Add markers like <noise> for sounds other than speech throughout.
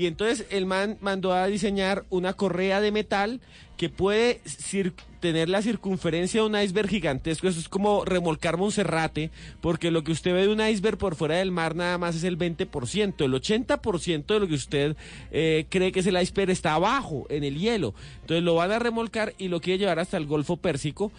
Y entonces el man mandó a diseñar una correa de metal que puede tener la circunferencia de un iceberg gigantesco. Eso es como remolcar Monserrate, porque lo que usted ve de un iceberg por fuera del mar nada más es el 20%. El 80% de lo que usted eh, cree que es el iceberg está abajo, en el hielo. Entonces lo van a remolcar y lo quiere llevar hasta el Golfo Pérsico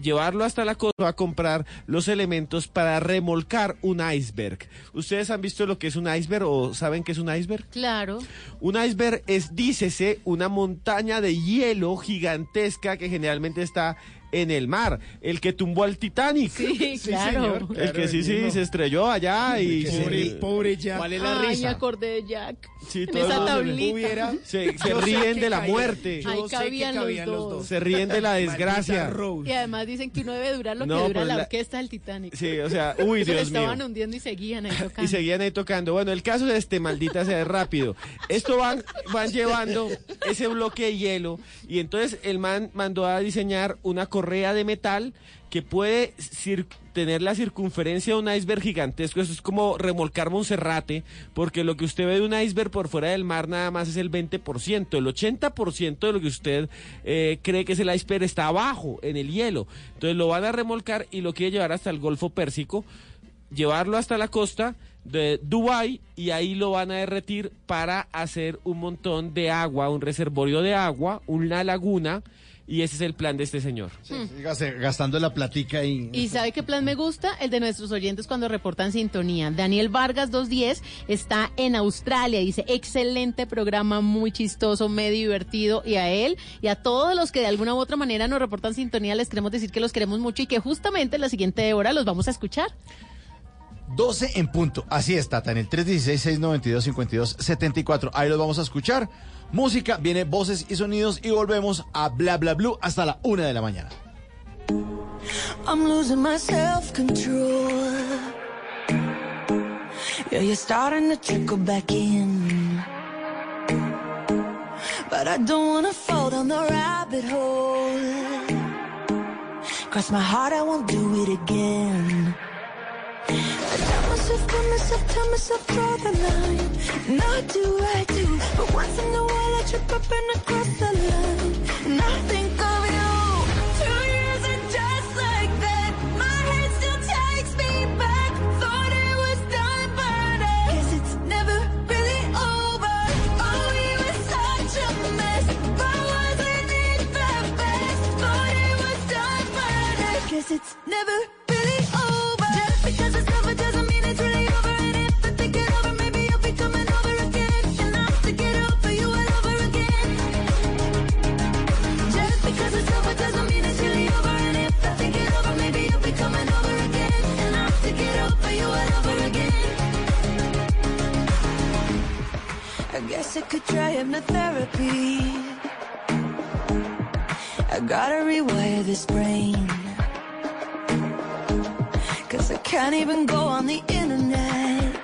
llevarlo hasta la costa a comprar los elementos para remolcar un iceberg. ¿Ustedes han visto lo que es un iceberg o saben qué es un iceberg? Claro. Un iceberg es, dícese, una montaña de hielo gigantesca que generalmente está en el mar. El que tumbó al Titanic. Sí, claro. El que sí, sí, se estrelló allá y Pobre, se, pobre Jack. ¿Cuál es la Ay, me risa? acordé de Jack. Sí, en esa tablita. Hubiera- <laughs> se, ríen de la caía- muerte. Yo Ahí sé que cabían los cabían los dos. Se ríen de la <laughs> desgracia. Rose. Y además dicen que uno debe durar lo No, que dura pues la, la- orquesta del Titanic. Sí, o sea, uy, Dios mío. estaban hundiendo y seguían ahí <laughs> tocando. Y seguían ahí tocando. Bueno, el caso es este, maldita sea, es rápido. Esto van, van llevando ese bloque de hielo y entonces el man mandó a diseñar una correa de metal que puede tener la circunferencia de un iceberg gigantesco. Eso es como remolcar Monserrate, porque lo que usted ve de un iceberg por fuera del mar nada más es el 20%. El 80% de lo que usted eh, cree que es el iceberg está abajo, en el hielo. Entonces lo van a remolcar y lo quiere llevar hasta el Golfo Pérsico llevarlo hasta la costa de Dubái y ahí lo van a derretir para hacer un montón de agua, un reservorio de agua, una laguna y ese es el plan de este señor. Gaste- Gastando la platica y... ¿Y sabe qué plan me gusta? El de nuestros oyentes cuando reportan sintonía. Daniel Vargas 210 está en Australia. Dice, excelente programa, muy chistoso, medio divertido. Y a él y a todos los que de alguna u otra manera nos reportan sintonía, les queremos decir que los queremos mucho y que justamente en la siguiente hora los vamos a escuchar. 12 en punto. Así es, Tata, en el 316-692-5274. Ahí los vamos a escuchar. Música, viene voces y sonidos y volvemos a Bla Bla Blue hasta la una de la mañana. I'm losing my self control. Yeah, you're starting to trickle back in. But I don't wanna fall down the rabbit hole. Cross my heart, I won't do it again. Myself, tell myself, tell myself, draw the line. Not do I do, but once in a while I trip up and I cross the line. And I think of you. Two years and just like that, my head still takes me back. Thought it was done, but I guess it's never really over. Oh, we were such a mess, but wasn't it the best? Thought it was done, but I guess it's never guess I could try hypnotherapy. I gotta rewire this brain. Cause I can't even go on the internet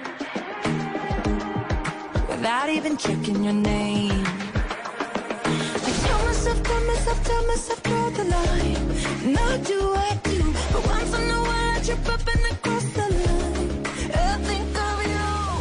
without even checking your name. I tell myself, tell myself, tell myself, draw the line. Now do I do, but once in a while I trip up and I cross the line.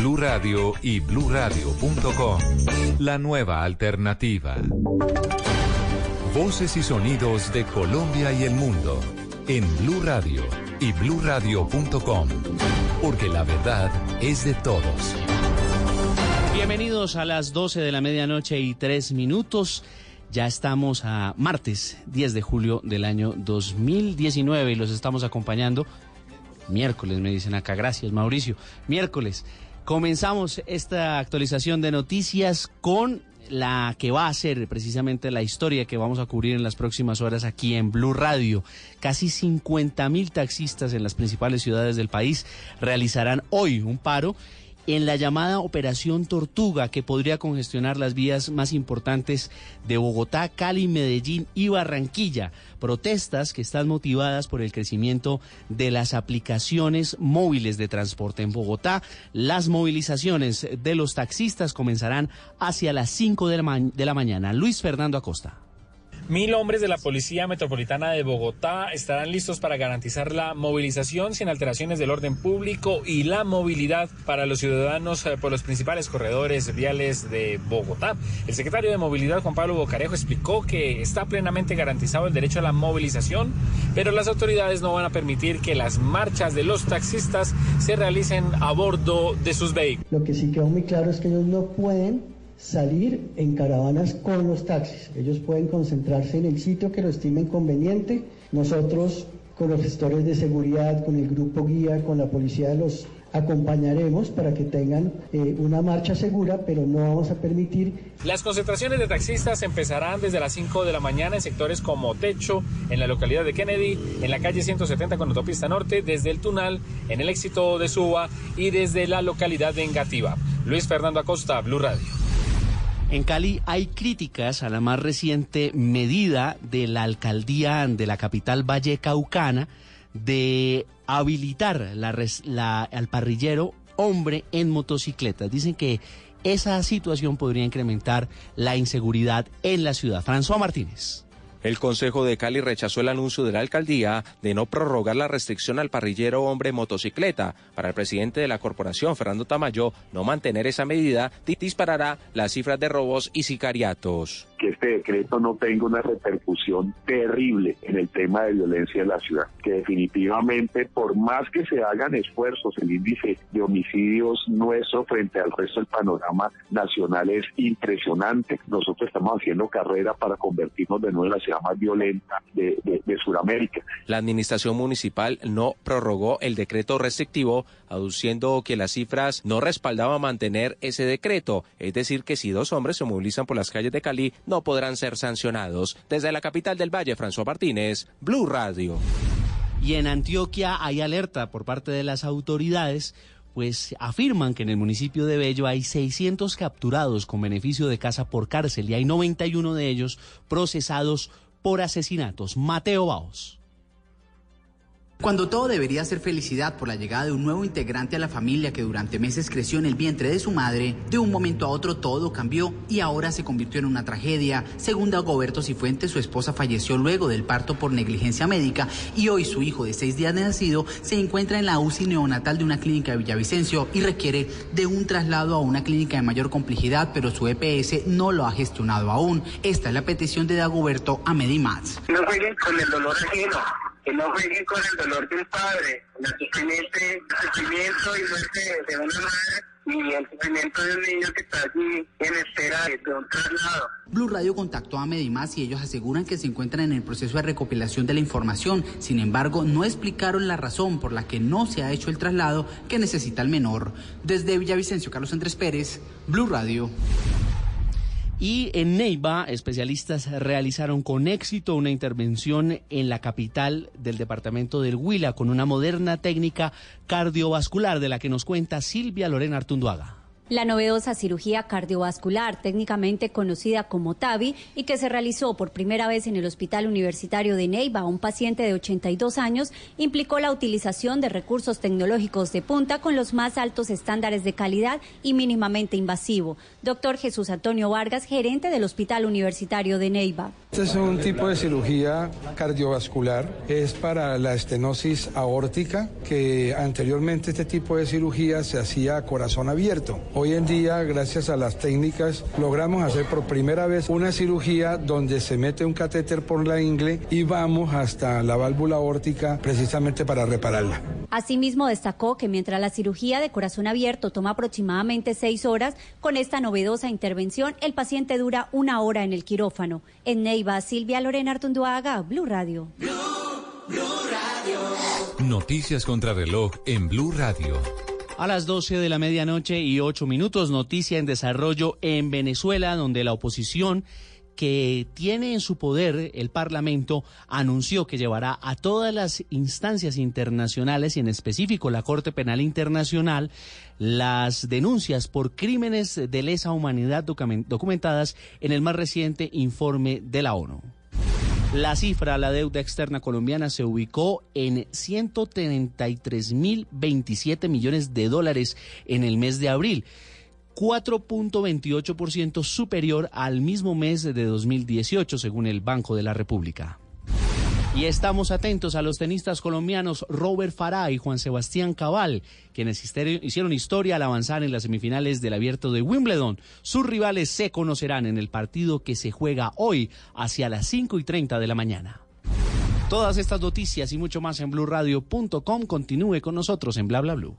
Blue Radio y bluradio.com. La nueva alternativa. Voces y sonidos de Colombia y el mundo en Blue Radio y bluradio.com, porque la verdad es de todos. Bienvenidos a las 12 de la medianoche y 3 minutos. Ya estamos a martes 10 de julio del año 2019 y los estamos acompañando miércoles, me dicen acá. Gracias, Mauricio. Miércoles. Comenzamos esta actualización de noticias con la que va a ser precisamente la historia que vamos a cubrir en las próximas horas aquí en Blue Radio. Casi 50 mil taxistas en las principales ciudades del país realizarán hoy un paro en la llamada Operación Tortuga, que podría congestionar las vías más importantes de Bogotá, Cali, Medellín y Barranquilla. Protestas que están motivadas por el crecimiento de las aplicaciones móviles de transporte en Bogotá. Las movilizaciones de los taxistas comenzarán hacia las 5 de la, de la mañana. Luis Fernando Acosta. Mil hombres de la Policía Metropolitana de Bogotá estarán listos para garantizar la movilización sin alteraciones del orden público y la movilidad para los ciudadanos eh, por los principales corredores viales de Bogotá. El secretario de Movilidad, Juan Pablo Bocarejo, explicó que está plenamente garantizado el derecho a la movilización, pero las autoridades no van a permitir que las marchas de los taxistas se realicen a bordo de sus vehículos. Lo que sí quedó muy claro es que ellos no pueden salir en caravanas con los taxis. Ellos pueden concentrarse en el sitio que lo estimen conveniente. Nosotros, con los gestores de seguridad, con el grupo guía, con la policía, los acompañaremos para que tengan eh, una marcha segura, pero no vamos a permitir Las concentraciones de taxistas empezarán desde las 5 de la mañana en sectores como Techo, en la localidad de Kennedy, en la calle 170 con autopista norte, desde el Tunal, en el éxito de Suba y desde la localidad de Engativá. Luis Fernando Acosta, Blue Radio. En Cali hay críticas a la más reciente medida de la alcaldía de la capital vallecaucana de habilitar al parrillero hombre en motocicletas. Dicen que esa situación podría incrementar la inseguridad en la ciudad. François Martínez. El Consejo de Cali rechazó el anuncio de la alcaldía de no prorrogar la restricción al parrillero hombre motocicleta. Para el presidente de la corporación, Fernando Tamayo, no mantener esa medida di- disparará las cifras de robos y sicariatos. Que este decreto no tenga una repercusión terrible en el tema de violencia en la ciudad. Que definitivamente, por más que se hagan esfuerzos, el índice de homicidios nuestro frente al resto del panorama nacional es impresionante. Nosotros estamos haciendo carrera para convertirnos de nuevo en la ciudad más violenta de, de, Sudamérica. La administración municipal no prorrogó el decreto restrictivo, aduciendo que las cifras no respaldaban mantener ese decreto. Es decir, que si dos hombres se movilizan por las calles de Cali, no podrán ser sancionados. Desde la capital del Valle, François Martínez, Blue Radio. Y en Antioquia hay alerta por parte de las autoridades, pues afirman que en el municipio de Bello hay 600 capturados con beneficio de casa por cárcel y hay 91 de ellos procesados por asesinatos. Mateo Baos. Cuando todo debería ser felicidad por la llegada de un nuevo integrante a la familia que durante meses creció en el vientre de su madre, de un momento a otro todo cambió y ahora se convirtió en una tragedia. Según Dagoberto Cifuentes, su esposa falleció luego del parto por negligencia médica y hoy su hijo de seis días de nacido se encuentra en la UCI neonatal de una clínica de Villavicencio y requiere de un traslado a una clínica de mayor complejidad, pero su EPS no lo ha gestionado aún. Esta es la petición de Dagoberto a Medimats. No con el dolor que no jueguen con el dolor de un padre, el sufrimiento, y muerte de una madre y el sufrimiento de un niño que está allí en espera de un traslado. Blue Radio contactó a Medimás y ellos aseguran que se encuentran en el proceso de recopilación de la información. Sin embargo, no explicaron la razón por la que no se ha hecho el traslado que necesita el menor. Desde Villavicencio, Carlos Andrés Pérez, Blue Radio. Y en Neiva, especialistas realizaron con éxito una intervención en la capital del departamento del Huila con una moderna técnica cardiovascular de la que nos cuenta Silvia Lorena Artunduaga. La novedosa cirugía cardiovascular, técnicamente conocida como TAVI, y que se realizó por primera vez en el Hospital Universitario de Neiva a un paciente de 82 años, implicó la utilización de recursos tecnológicos de punta con los más altos estándares de calidad y mínimamente invasivo. Doctor Jesús Antonio Vargas, gerente del Hospital Universitario de Neiva. Este es un tipo de cirugía cardiovascular, es para la estenosis aórtica, que anteriormente este tipo de cirugía se hacía a corazón abierto. Hoy en día, gracias a las técnicas, logramos hacer por primera vez una cirugía donde se mete un catéter por la ingle y vamos hasta la válvula aórtica precisamente para repararla. Asimismo, destacó que mientras la cirugía de corazón abierto toma aproximadamente seis horas, con esta novedosa intervención el paciente dura una hora en el quirófano. En Neiva, Silvia Lorena Artunduaga, Blue Radio. Noticias contra reloj en Blue Radio. A las 12 de la medianoche y 8 minutos, noticia en desarrollo en Venezuela, donde la oposición que tiene en su poder el Parlamento anunció que llevará a todas las instancias internacionales y en específico la Corte Penal Internacional las denuncias por crímenes de lesa humanidad documen- documentadas en el más reciente informe de la ONU. La cifra, la deuda externa colombiana se ubicó en 133.027 millones de dólares en el mes de abril, 4.28% superior al mismo mes de 2018, según el Banco de la República. Y estamos atentos a los tenistas colombianos Robert Farah y Juan Sebastián Cabal, quienes hicieron historia al avanzar en las semifinales del abierto de Wimbledon. Sus rivales se conocerán en el partido que se juega hoy hacia las 5 y 30 de la mañana. Todas estas noticias y mucho más en blurradio.com. Continúe con nosotros en Bla Bla Blue.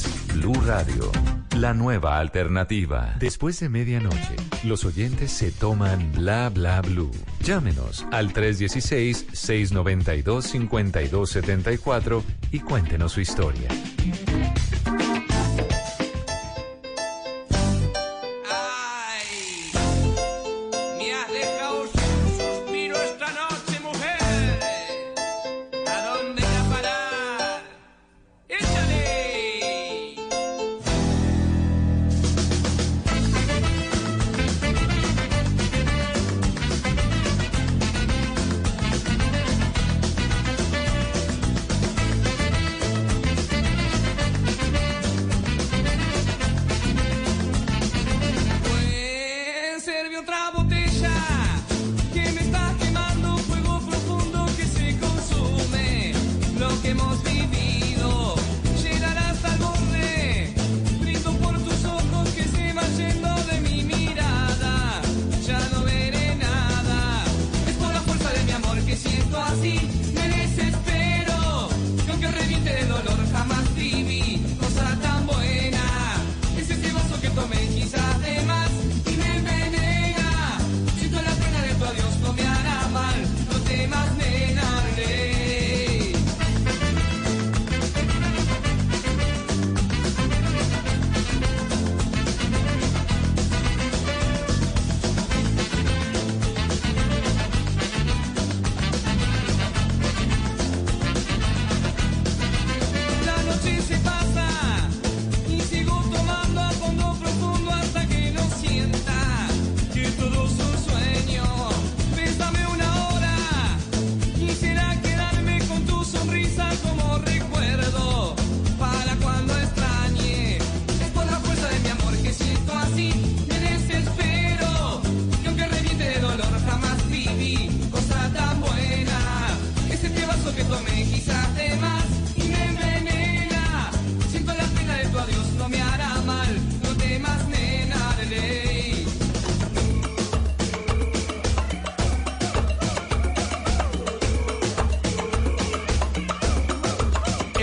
Blue Radio, la nueva alternativa. Después de medianoche, los oyentes se toman Bla Bla Blue. Llámenos al 316-692-5274 y cuéntenos su historia.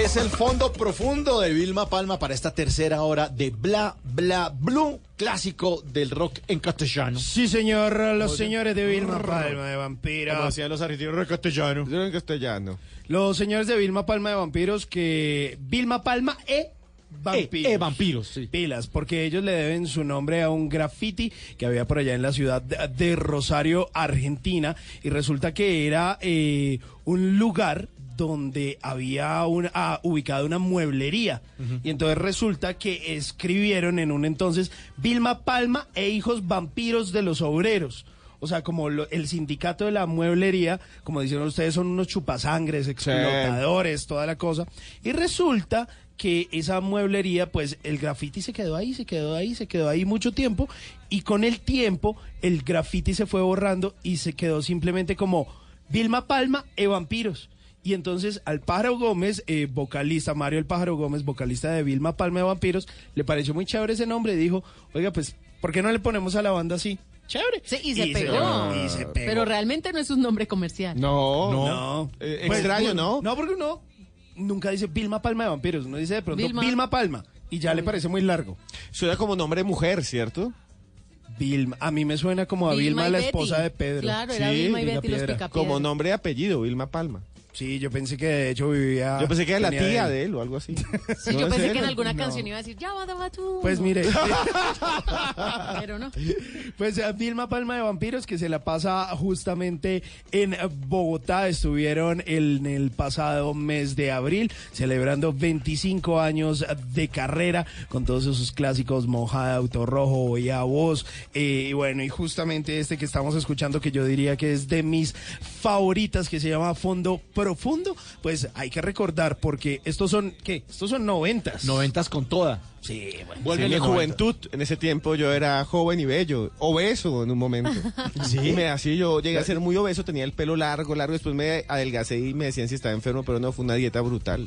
Es el fondo profundo de Vilma Palma para esta tercera hora de Bla Bla Blue, clásico del rock en castellano. Sí, señor, los señores de Vilma Palma de Vampiro. Como hacían los argentinos en castellano. Yo en castellano. Los señores de Vilma Palma de Vampiros que Vilma Palma e Vampiros. E- e vampiros, Pilas, porque ellos le deben su nombre a un graffiti que había por allá en la ciudad de, de Rosario, Argentina, y resulta que era eh, un lugar donde había un, ah, ubicada una mueblería. Y entonces resulta que escribieron en un entonces Vilma Palma e hijos vampiros de los obreros. O sea, como lo- el sindicato de la mueblería, como dijeron ustedes, son unos chupasangres, explotadores, toda la cosa. Y resulta que esa mueblería, pues el graffiti se quedó ahí, se quedó ahí, se quedó ahí mucho tiempo. Y con el tiempo, el graffiti se fue borrando y se quedó simplemente como Vilma Palma e Vampiros. Y entonces al Pájaro Gómez, eh, vocalista, Mario el Pájaro Gómez, vocalista de Vilma Palma de Vampiros, le pareció muy chévere ese nombre y dijo, oiga, pues, ¿por qué no le ponemos a la banda así? chévere. Sí, y se Y se- pegó. y se pegó. Pero realmente no es un nombre comercial. No, No. Eh, Pues, extraño, ¿no? No, porque uno nunca dice Vilma Palma de Vampiros. Uno dice de pronto Vilma. Vilma, Palma. Y ya le parece muy largo. Suena como nombre de mujer, ¿cierto? Vilma. A mí me suena como a Vilma, la Betty. esposa de Pedro. Claro, era Vilma y Vilma Betty los. Como nombre y apellido, Vilma Palma. Sí, yo pensé que de hecho vivía. Yo pensé que era la tía de él o algo así. <laughs> Sí, ¿No yo pensé él? que en alguna No. canción iba a decir, ya va, va tú. Pues mire, <laughs> Pero no. pues eh, Vilma Palma de Vampiros que se la pasa justamente en Bogotá. Estuvieron en el pasado mes de abril celebrando 25 años de carrera con todos esos clásicos Mojada, Auto Rojo, y a Voz. eh, y bueno, y justamente este que estamos escuchando que yo diría que es de mis favoritas que se llama Fondo Profundo. Pues hay que recordar porque estos son, ¿qué? Estos son noventas. Noventas con toda. Sí, bueno. Vuelve Sí, mi los juventud. En ese tiempo yo era joven y bello, obeso en un momento. <laughs> ¿Sí? Y me así yo llegué a ser muy obeso, tenía el pelo largo, largo, después me adelgacé y me decían si estaba enfermo, pero no, fue una dieta brutal.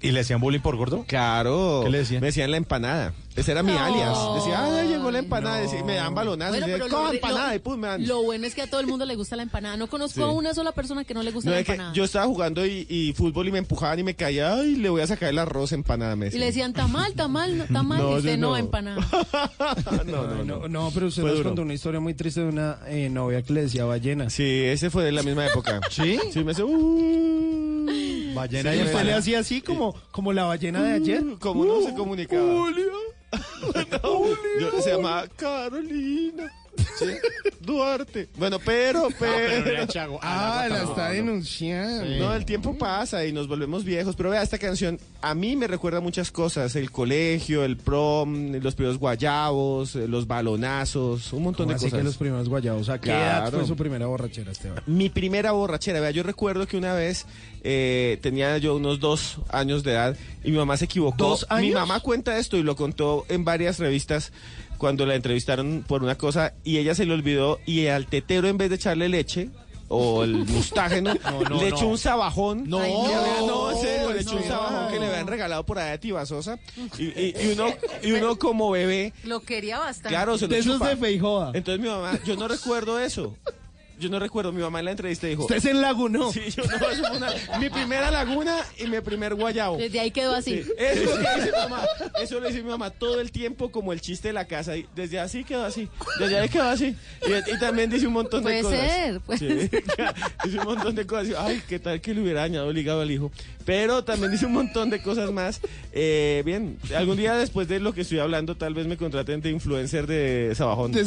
¿Y le hacían bullying por gordo? Claro. ¿Qué le decían? Me decían la empanada. Ese era mi No. alias. Decía, ay, llegó la empanada. Decía, y me dan balonazos. Bueno, Decía, pero "Coja lo, empanada lo- y pum, me dan. lo bueno es que a todo el mundo le gusta la empanada. No conozco Sí. a una sola persona que no le gusta No, la es que empanada. yo estaba jugando y, y fútbol y me empujaban y me caía, ay, le voy a sacar el arroz empanada. Me Y le decían, tamal, tamal, tamal. No, <laughs> y usted no, no. empanada. <laughs> no, no, No, no, pero usted Fue nos duro. contó una historia muy triste de una eh, novia que le decía ballena. Sí, ese fue de la misma época. <laughs> ¿Sí? Sí, me hace, uh, Ballena Y y usted le hacía así como, como la ballena de ayer. ¿Cómo no se comunicaba? Julio. Yo, se llamaba Carolina. Sí, <laughs> Duarte. Bueno, pero, pero. Ah, la está denunciando. No, el tiempo pasa y nos volvemos viejos. Pero vea, esta canción a mí me recuerda muchas cosas. El colegio, el prom, los primeros guayabos, eh, los balonazos, un montón ¿Cómo de así cosas. que los primeros guayabos? ¿A qué edad fue su primera borrachera, Esteban? Mi primera borrachera, vea, yo recuerdo que una vez eh, tenía yo unos dos años de edad y mi mamá se equivocó. ¿Dos Mi años? mamá cuenta esto y lo contó en varias revistas cuando la entrevistaron por una cosa y ella se le olvidó y al tetero en vez de echarle leche o el <laughs> mustágeno no, le no. echó un sabajón. No. No, en serio, le echó un no. sabajón que le habían regalado por allá de Tibasosa y, y- y uno, y uno como bebé Lo quería bastante. Claro, se lo De esos chupa. de Feijoa. Entonces mi mamá, yo no recuerdo eso. Yo no recuerdo, mi mamá en la entrevista dijo... Usted se enlagunó. Sí, yo no, eso fue una- mi primera laguna y mi primer guayabo. Desde ahí quedó así. Sí, eso es lo que dice mi mamá. Eso lo dice mi mamá todo el tiempo como el chiste de la casa. Y desde así quedó así. Desde ahí quedó así. Y, y también dice un montón de Puede cosas. ser, puede Sí, <laughs> dice un montón de cosas. Ay, qué tal que le hubiera dañado el hígado al hijo. Pero también dice un montón de cosas más. Eh, bien, algún día después de lo que estoy hablando, tal vez me contraten de influencer de Sabajón. <laughs>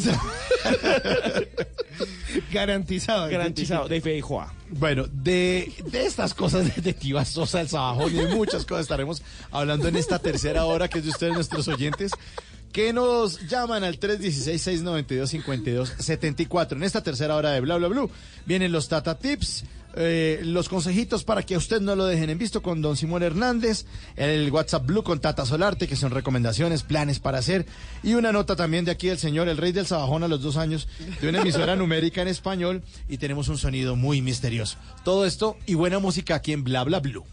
<laughs> Garantizado. Garantizado, de Feijoa. Bueno, de, de estas cosas <laughs> de Tiva Sosa, el Sabajón y de muchas cosas estaremos hablando en esta tercera hora que es de ustedes, nuestros oyentes, que nos llaman al 316-692-5274. En esta tercera hora de Bla Bla Blue vienen los Tata Tips. Eh, los consejitos para que a usted no lo dejen en visto con don Simón Hernández, el WhatsApp Blue con Tata Solarte, que son recomendaciones, planes para hacer, y una nota también de aquí del señor, el rey del Sabajón a los dos años, de una emisora <laughs> numérica en español, y tenemos un sonido muy misterioso. Todo esto y buena música aquí en Bla Bla Blue.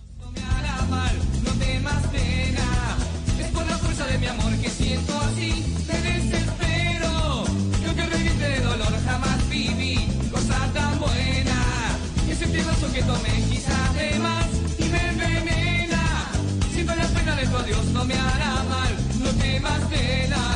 Ese piedrazo que tomé quizás de más y me envenena. Siento la pena de tu adiós, no me hará mal. No temas pena, ley.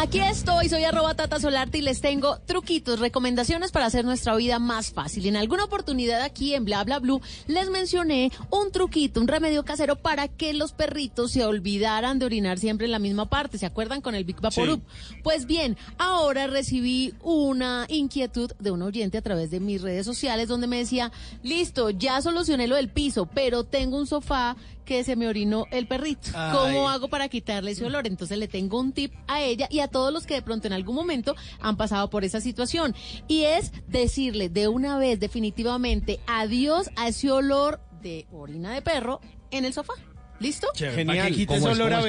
Aquí estoy, soy arroba Tata Solarte y les tengo truquitos, recomendaciones para hacer nuestra vida más fácil. En alguna oportunidad aquí en Bla Bla Blue les mencioné un truquito, un remedio casero para que los perritos se olvidaran de orinar siempre en la misma parte. ¿Se acuerdan con el Big Vaporub? Pues bien, ahora recibí una inquietud de un oyente a través de mis redes sociales donde me decía, listo, ya solucioné lo del piso, pero tengo un sofá que se me orinó el perrito. ¿Cómo hago para quitarle ese olor? Entonces le tengo un tip a ella y a todos los que de pronto en algún momento han pasado por esa situación. Y es decirle de una vez definitivamente adiós a ese olor de orina de perro en el sofá. ¿Listo? Genial. Quita ese olor a.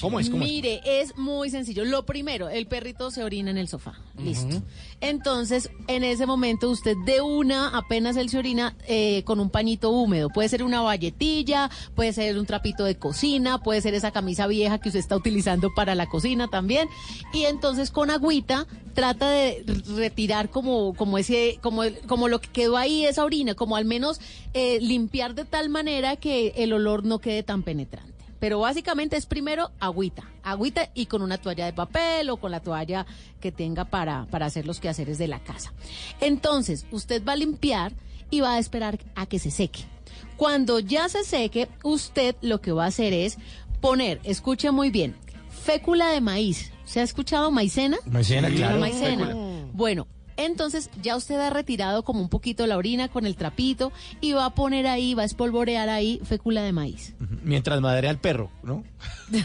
¿Cómo es? ¿Cómo es? Mire, es muy sencillo. Lo primero, el perrito se orina en el sofá. Listo. Entonces, en ese momento, usted de una, apenas él se orina eh, con un pañito húmedo. Puede ser una valletilla, puede ser un trapito de cocina, puede ser esa camisa vieja que usted está utilizando para la cocina también. Y entonces, con agüita, trata de retirar como, como ese, como, el- como lo que quedó ahí, esa orina, como al menos eh, limpiar de tal manera que el olor no quede tan penetrante. Pero básicamente es primero agüita, agüita y con una toalla de papel o con la toalla que tenga para, para hacer los quehaceres de la casa. Entonces, usted va a limpiar y va a esperar a que se seque. Cuando ya se seque, usted lo que va a hacer es poner, escuche muy bien, fécula de maíz. ¿Se ha escuchado maicena? Maicena, La claro. maicena. Fécula. Bueno, entonces ya usted ha retirado como un poquito la orina con el trapito y va a poner ahí, va a espolvorear ahí fécula de maíz. Mientras madre al perro, ¿no? <laughs> el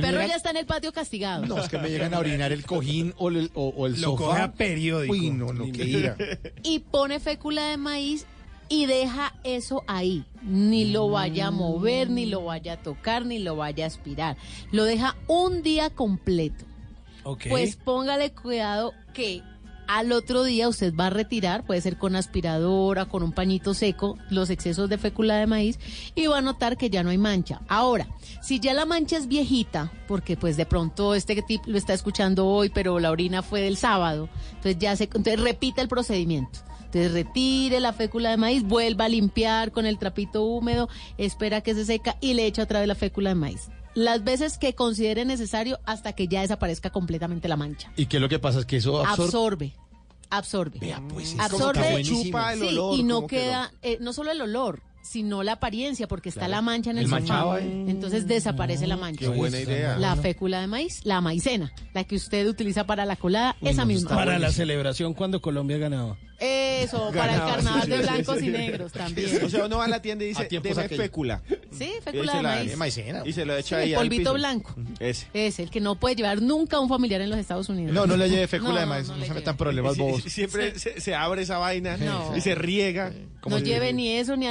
perro llega- ya está en el patio castigado. No, es que me llegan a orinar el cojín o el, o, o el Lo sofá. coge a periódico. Uy, no, ira. y pone fécula de maíz y deja eso ahí. Ni lo vaya a mover, ni lo vaya a tocar, ni lo vaya a aspirar. Lo deja un día completo. Ok. Pues póngale cuidado que al otro día usted va a retirar, puede ser con aspiradora, con un pañito seco, los excesos de fécula de maíz y va a notar que ya no hay mancha. Ahora, si ya la mancha es viejita, porque pues de pronto este tip lo está escuchando hoy, pero la orina fue del sábado, entonces ya se, entonces repita el procedimiento. Entonces retire la fécula de maíz, vuelva a limpiar con el trapito húmedo, espera que se seca y le echa otra vez la fécula de maíz. Las veces que considere necesario hasta que ya desaparezca completamente la mancha. ¿Y qué es lo que pasa? Es que eso absorbe. Absorbe. Absorbe. pues, es absorbe como que chupa el sí, olor, y no que queda, eh, no solo el olor, sino la apariencia, porque está la mancha en el, El sofá. manchado ahí. Entonces desaparece la mancha. Qué buena idea. La fécula de maíz, la maicena, la que usted utiliza para la colada, esa misma. Para la celebración cuando Colombia ganaba. Eso, para el carnaval sí, de blancos sí. y negros también. O sea, uno va a la tienda y dice, deme fécula. Sí, fécula de la- maíz. maicena. Y se lo echa Sí, ahí el al polvito piso. blanco. Ese. Es el que no puede llevar nunca un familiar en los Estados Unidos. No, no le lleve fécula No, de no, maíz. no No, le se metan problemas sí, siempre se, se abre esa vaina No. y se riega. No lleve ni eso, ni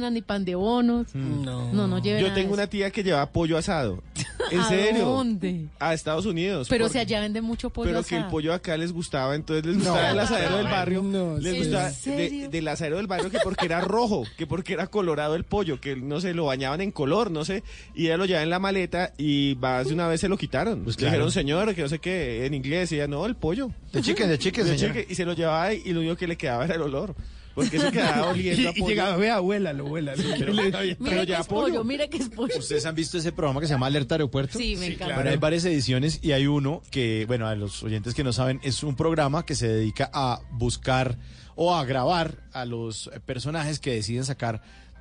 ni pan de bonos. No. No, no lleve Yo nada de tengo una eso. tía que lleva pollo asado. <laughs> ¿En ¿A serio? dónde? A Estados Unidos. Pero por- si allá venden mucho pollo Pero que el asado. pollo acá les gustaba, entonces les gustaba el asadero del barrio. No, les ¿en gustaba serio? de- del asadero del barrio que porque era rojo, que porque era colorado el pollo, que no sé, lo bañaban en color, no sé. Y ella lo llevaba en la maleta y más de una vez se lo quitaron. Pues Le claro. dijeron, señor, que no sé qué, en inglés. Y ella, no, el pollo. De chicken, de chicken, chique, y se lo llevaba ahí y lo único que le quedaba era el olor. Porque eso quedaba oliendo a Y, llegaba, vea, abuela, lo abuela. pero- <laughs> Mire pero que ya es pollo, pollo. mire que es pollo. ¿Ustedes han visto ese programa que se llama Alerta Aeropuerto? Sí, me encanta. Bueno, hay varias ediciones y hay uno que, bueno, a los oyentes que no saben, es un programa que se dedica a buscar o a grabar a los personajes que deciden sacar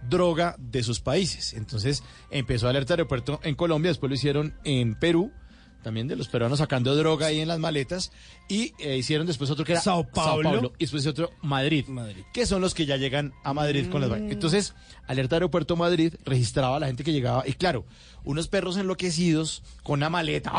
droga de sus países. Entonces empezó Alerta Aeropuerto en Colombia, después lo hicieron en Perú, también de los peruanos sacando droga ahí en las maletas, y eh, hicieron después otro que era Sao Paulo. y después otro Madrid, Madrid. que son los que ya llegan a Madrid con las vainas. Entonces, Alerta Aeropuerto Madrid registraba a la gente que llegaba, y claro, unos perros enloquecidos con una maleta.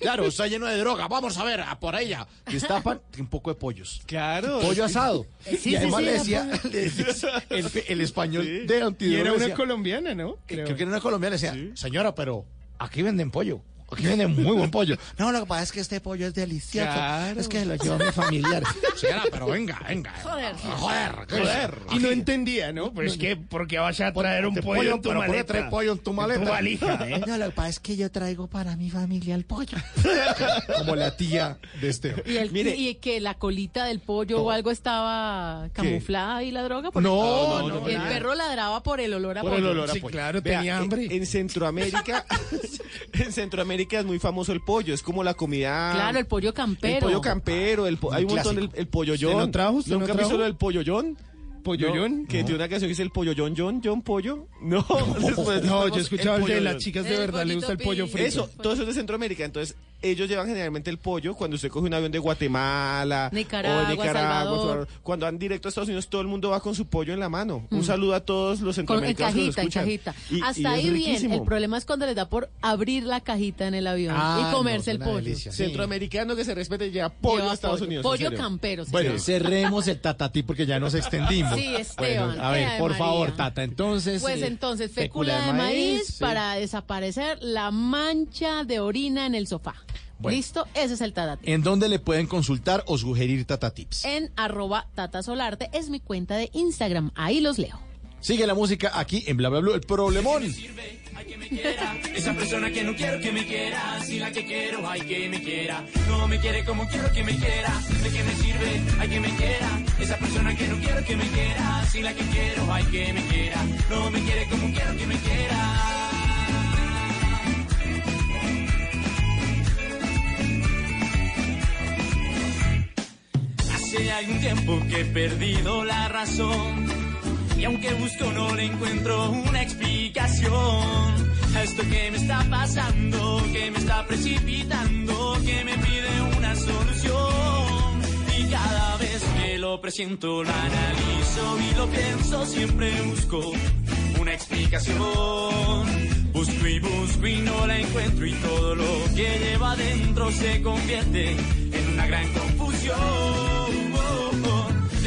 Claro, está lleno de droga, vamos a ver, a por ella. Destapan un poco de pollos. Claro. Pollo asado. Sí, y además sí, decía, <laughs> decía el, el español de Y antidroga. era una decía- colombiana, ¿no? Creo que era una colombiana, le decía, señora, pero aquí venden pollo. Aquí venden muy buen pollo. No, lo que pasa es que este pollo es delicioso. Claro. Es que lo lleva mi familiar. Señora, pero venga, venga. Joder. Joder, joder. Y no entendía, ¿no? Pues que porque vas a traer un Te pollo en tu pero ¿por qué maleta. trae pollo en tu maleta? tu valija, ¿eh? <laughs> No, lo que pasa es que yo traigo para mi familia el pollo. <laughs> Como la tía de este. Y, el- Mire. y que la colita del pollo o algo estaba camuflada y la droga. porque No, no, no, el nada. perro ladraba por el olor a Por pollo. el olor a Sí, pollo. claro, Vea, tenía en- hambre. En, Centroamérica, <laughs> en Centroamérica es muy famoso el pollo, es como la comida. Claro, el pollo campero. El pollo campero, el po- hay un montón del el polloyón. ¿Usted lo trajo? ¿Usted ¿Nunca lo has visto trajo? lo del polloyón? ¿Polloyón? No, que tiene una canción que dice el polloyón, John, John Pollo. No, <laughs> después No, yo escuchado el de las chicas de El verdad le gusta el pollo frito. Eso, todo eso es de Centroamérica. Entonces, ellos llevan generalmente el pollo cuando usted coge un avión de Guatemala Nicaragua, o de Nicaragua. Salvador. Cuando van directo a Estados Unidos, todo el mundo va con su pollo en la mano. Un Mm. saludo a todos los centroamericanos que nos cajita, en escuchan. cajita. Y- Hasta ahí bien. riquísimo. El problema es cuando les da por abrir la cajita en el avión Ah, y comerse no, el pollo. delicia, sí. Centroamericano que se respete lleva pollo Lleva a Estados pollo. Unidos. Pollo campero. Bueno, cerremos el tatatí porque ya nos extendimos. Sí, Esteban, Bueno, a ver, por María. favor, Tata, entonces. Pues eh, entonces, fécula de maíz, sí. para desaparecer la mancha de orina en el sofá. Bueno. ¿Listo? Ese es el tatatip. ¿En dónde le pueden consultar o sugerir tatatips? En arroba tatasolarte es mi cuenta de Instagram. Ahí los leo. Sigue la música aquí en Bla Bla Bla, el problemón. Esa persona que no quiero que me quiera, si la que quiero, hay que me quiera. No me quiere como quiero que me quiera. ¿De qué me sirve? Hay que me quiera. Esa persona que no quiero que me quiera, si la que quiero, hay que me quiera. No me quiere como quiero que me quiera. Hace algún tiempo que he perdido la razón. Y aunque busco no le encuentro una explicación a esto que me está pasando, que me está precipitando, que me pide una solución. Y cada vez que lo presiento, lo analizo y lo pienso, siempre busco una explicación. Busco y busco y no la encuentro y todo lo que lleva adentro se convierte en una gran confusión.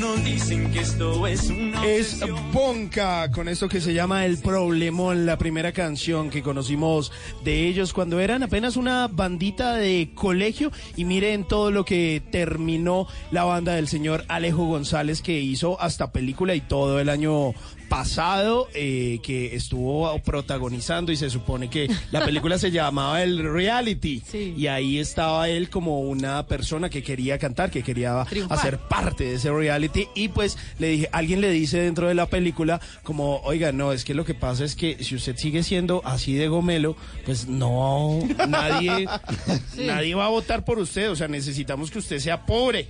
Algunos dicen que esto es una Es. Bonca con esto que se llama El Problemón, la primera canción que conocimos de ellos cuando eran apenas una bandita de colegio y miren todo lo que terminó la banda del señor Alejo González que hizo hasta película y todo el año pasado eh, que estuvo protagonizando y se supone que la película se <laughs> llamaba El Reality y ahí estaba él como una persona que quería cantar, que quería Triunfar. hacer parte de ese reality y pues le dije, alguien le dice dentro de la película como, oiga, no, es que lo que pasa es que si usted sigue siendo así de gomelo, pues no, nadie, <laughs> Sí. nadie va a votar por usted, o sea, necesitamos que usted sea pobre.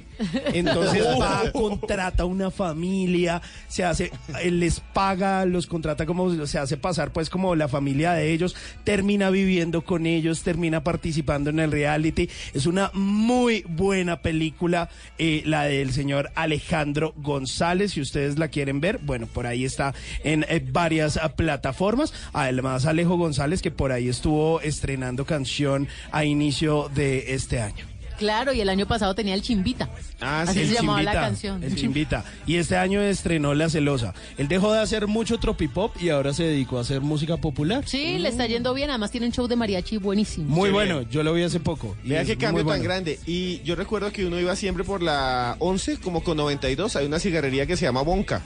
Entonces <laughs> va, contrata una familia, se hace, él les paga, los contrata como, se hace pasar pues como la familia de ellos, termina viviendo con ellos, termina participando en el reality. Es una muy buena película, eh, la del señor Alejandro González, si ustedes la quieren ver, bueno, por ahí está en eh, varias ah, plataformas. Además, Alejo González, que por ahí estuvo estrenando canción a inicio de este año. Claro, y el año pasado tenía el Chimbita. Ah, Así sí, se llamaba la canción. El Chimbita. Y este año estrenó La Celosa. Él dejó de hacer mucho tropipop y ahora se dedicó a hacer música popular. Sí, le está yendo bien. Además tiene un show de mariachi buenísimo. Muy bueno, yo lo vi hace poco. y Vea qué cambio tan grande. Y yo recuerdo que uno iba siempre por la 11, como con 92. Hay una cigarrería que se llama Bonca,